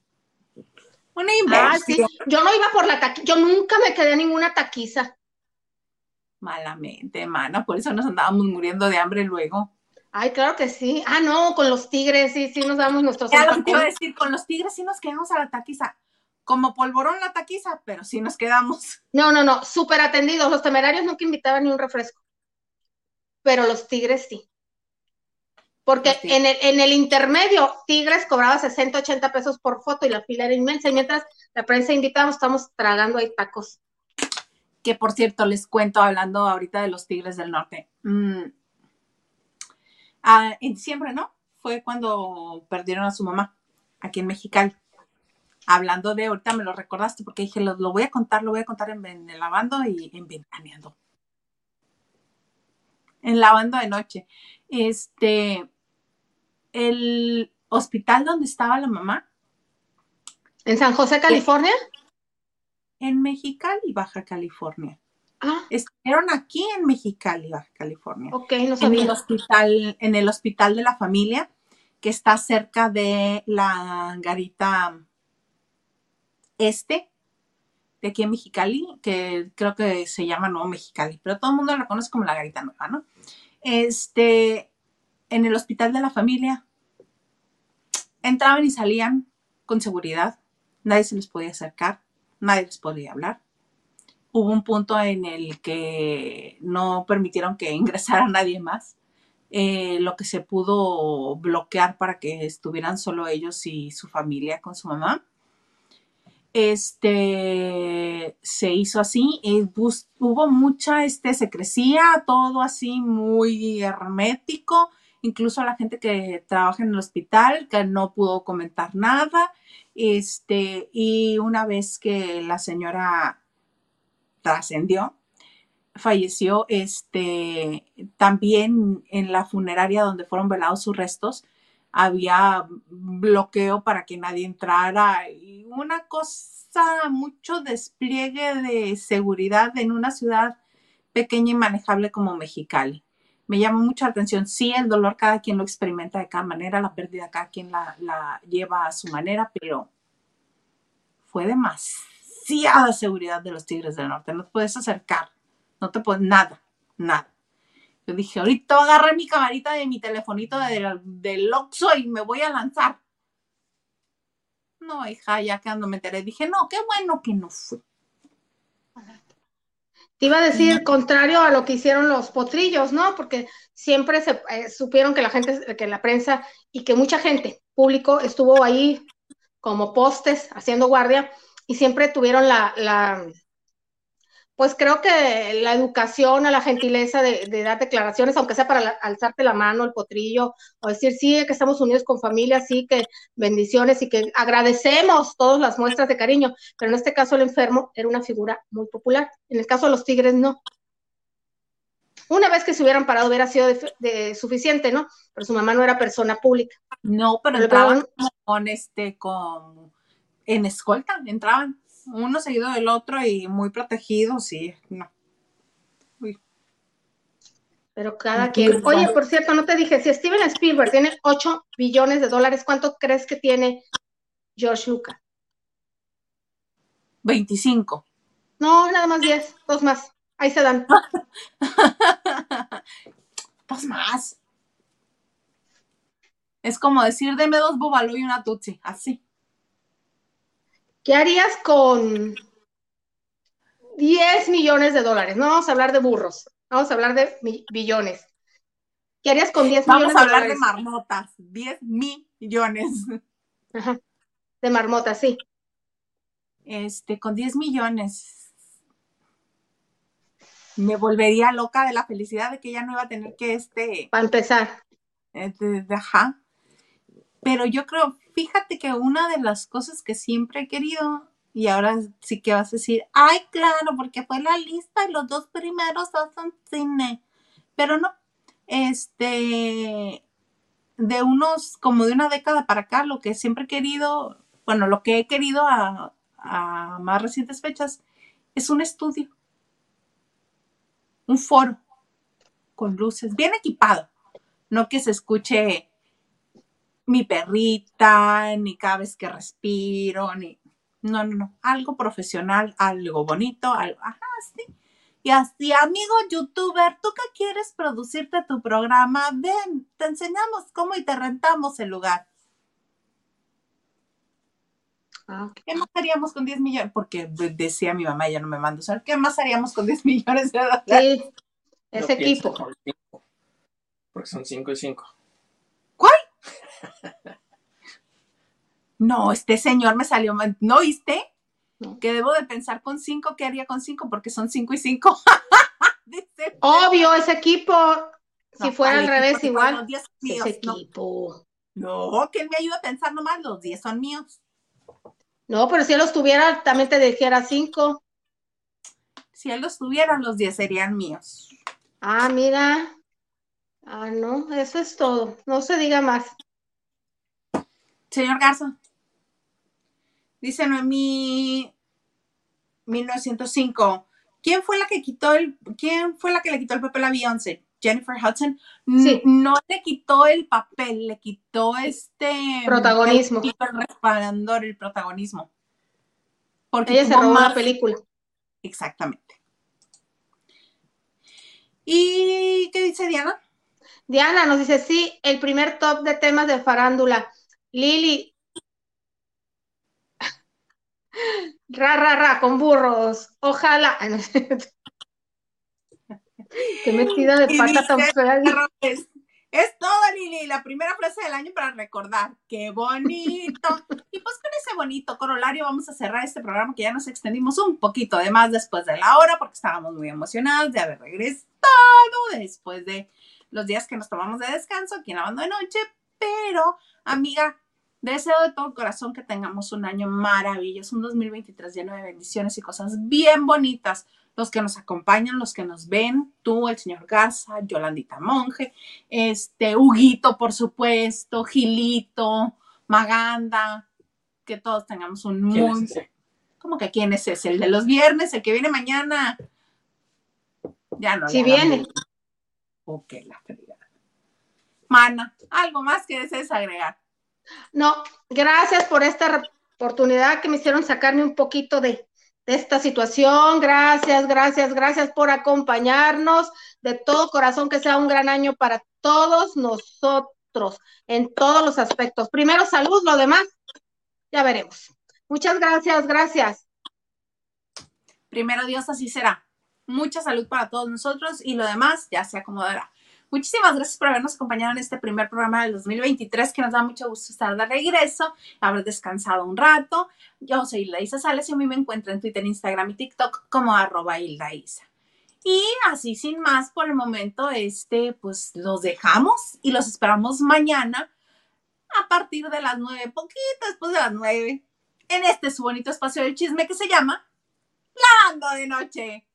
Una ah, inversión. Yo no iba por la taquiza, yo nunca me quedé en ninguna taquiza malamente, mana, por eso nos andábamos muriendo de hambre luego. Ay, claro que sí. Ah, no, con los tigres, sí, sí nos damos nuestros Ya lo que iba a decir, con los tigres sí nos quedamos a la taquiza. Como polvorón la taquiza, pero sí nos quedamos. No, no, no, súper atendidos. Los temerarios nunca invitaban ni un refresco. Pero los tigres sí. Porque en, el, en el intermedio, Tigres cobraba 60, 80 pesos por foto y la fila era inmensa. Y mientras la prensa invitábamos, estamos tragando ahí tacos que por cierto les cuento hablando ahorita de los Tigres del Norte. Mm, ah, en diciembre, ¿no? Fue cuando perdieron a su mamá aquí en Mexicali. Hablando de, ahorita me lo recordaste porque dije, lo, voy a contar, lo voy a contar en, el lavando y en ventaneando. En lavando de noche. Este, el hospital donde estaba la mamá. ¿En San José, California? en Mexicali, Baja California. Ah. Estuvieron aquí en Mexicali, Baja California. Ok, no sabía. En el hospital, en el hospital de la familia, que está cerca de la garita este, de aquí en Mexicali, que creo que se llama Nuevo Mexicali, pero todo el mundo la conoce como la garita nueva, ¿no? Este, en el hospital de la familia, entraban y salían con seguridad nadie se les podía acercar, nadie les podía hablar. Hubo un punto en el que no permitieron que ingresara nadie más. Eh, lo que se pudo bloquear para que estuvieran solo ellos y su familia con su mamá. Este se hizo así, y hubo mucha este, todo así muy hermético, incluso la gente que trabaja en el hospital que no pudo comentar nada. Este, y una vez que la señora trascendió, falleció, este, también en la funeraria donde fueron velados sus restos, había bloqueo para que nadie entrara y una cosa, mucho despliegue de seguridad en una ciudad pequeña y manejable como Mexicali. Me llama mucha atención. Sí, el dolor cada quien lo experimenta de cada manera, la pérdida cada quien la, la lleva a su manera, pero fue demasiada seguridad de los Tigres del Norte. No te puedes acercar no te puedes, nada, nada. Yo dije, ahorita agarré mi camarita de mi telefonito del, del Oxxo y me voy a lanzar. No, hija, ya que ando enteré, dije, no, qué bueno que no fue. Te iba a decir contrario a lo que hicieron los potrillos, ¿no? Porque siempre se eh, supieron que la gente, que la prensa y que mucha gente, público, estuvo ahí como postes haciendo guardia y siempre tuvieron la, la pues creo que la educación, a la gentileza de, dar declaraciones, aunque sea para alzarte la mano, el potrillo, o decir, sí, que estamos unidos con familia, sí, que bendiciones y que agradecemos todas las muestras de cariño, pero en este caso el enfermo era una figura muy popular, en el caso de los tigres no. Una vez que se hubieran parado hubiera sido de, suficiente, ¿no? Pero su mamá no era persona pública. No, pero, entraban con este, con, en escolta, entraban uno seguido del otro y muy protegidos, sí, no. Pero cada quien. Oye, por cierto, no te dije, si Steven Spielberg tiene 8 billones de dólares, ¿cuánto crees que tiene George Lucas? 25. No, nada más 10, dos más. Ahí se dan. dos más. Es como decir, deme dos búbalo y una tutsi, así. ¿Qué harías con 10 millones de dólares? No vamos a hablar de burros, vamos a hablar de billones. ¿Qué harías con 10 millones de dólares? Vamos a hablar de marmotas, 10 millones. Ajá, de marmotas, sí. Este, con 10 millones. Me volvería loca de la felicidad de que ya no iba a tener que este. Para empezar. Este, ajá. Pero yo creo, fíjate que una de las cosas que siempre he querido, y ahora sí que vas a decir, ay, claro, porque fue la lista y los dos primeros hacen cine. Pero no, este, de unos, como de una década para acá, lo que siempre he querido, bueno, lo que he querido a, a más recientes fechas, es un estudio, un foro con luces, bien equipado, no que se escuche mi perrita, ni cada vez que respiro, ni... No, no, no, algo profesional, algo bonito, algo, ajá, sí. Y así, amigo youtuber, ¿tú qué quieres producirte tu programa? Ven, te enseñamos cómo y te rentamos el lugar. Ah, ¿Qué más haríamos con 10 millones? Porque decía mi mamá, ya no me mando usar, ¿qué más haríamos con 10 millones de dólares? Sí, ese equipo. Porque son 5 y 5. No, este señor me salió mal. ¿No oíste? Que debo de pensar con cinco, ¿qué haría con cinco? Porque son cinco y cinco. Obvio, ese equipo, si fuera al revés, igual. ese equipo. No. que él me ayuda a pensar nomás, los diez son míos. No, pero si él los tuviera, también te dijera cinco. Si él los tuviera, los diez serían míos. Ah, mira. Ah, no, eso es todo. No se diga más. Señor Garza. Dice Noemí 1905. ¿Quién fue la que quitó el, quién fue la que le quitó el papel a Beyoncé? Jennifer Hudson. No le quitó el papel, le quitó este protagonismo. El, resplandor, el protagonismo. Porque ella se robó la película. Exactamente. ¿Y qué dice Diana? Diana nos dice, sí, el primer top de temas de farándula. Lili, Ra, ra, ra, con burros. Ojalá. Qué metida de pata tan fea. Es todo, Lili, la primera frase del año para recordar. ¡Qué bonito! y pues con ese bonito corolario vamos a cerrar este programa que ya nos extendimos un poquito de más después de la hora porque estábamos muy emocionados de haber regresado después de los días que nos tomamos de descanso aquí en la banda de noche. Pero, amiga, deseo de todo corazón que tengamos un año maravilloso, un 2023 lleno de bendiciones y cosas bien bonitas los que nos acompañan, los que nos ven, tú, el señor Garza, Yolandita Monje, este, Huguito, por supuesto, Gilito, Maganda, que todos tengamos un muy... ¿Cómo que quién es ese? El de los viernes, el que viene mañana. Ya no. Si viene. Ok, la felicidad. Mana, ¿algo más que desees agregar? No, gracias por esta oportunidad que me hicieron sacarme un poquito de, esta situación. Gracias, gracias, gracias por acompañarnos. De todo corazón, que sea un gran año para todos nosotros en todos los aspectos. Primero salud, lo demás ya veremos. Muchas gracias, gracias. Primero Dios, así será. Mucha salud para todos nosotros y lo demás ya se acomodará. Muchísimas gracias por habernos acompañado en este primer programa del 2023, que nos da mucho gusto estar de regreso, haber descansado un rato. Yo soy Hilda Isa Sales y a mí me encuentro en Twitter, Instagram y TikTok como arroba Hilda Isa. Y así sin más por el momento, este, pues los dejamos y los esperamos mañana a partir de las nueve, poquito después de las nueve, en este su bonito espacio del chisme que se llama Lavando de Noche.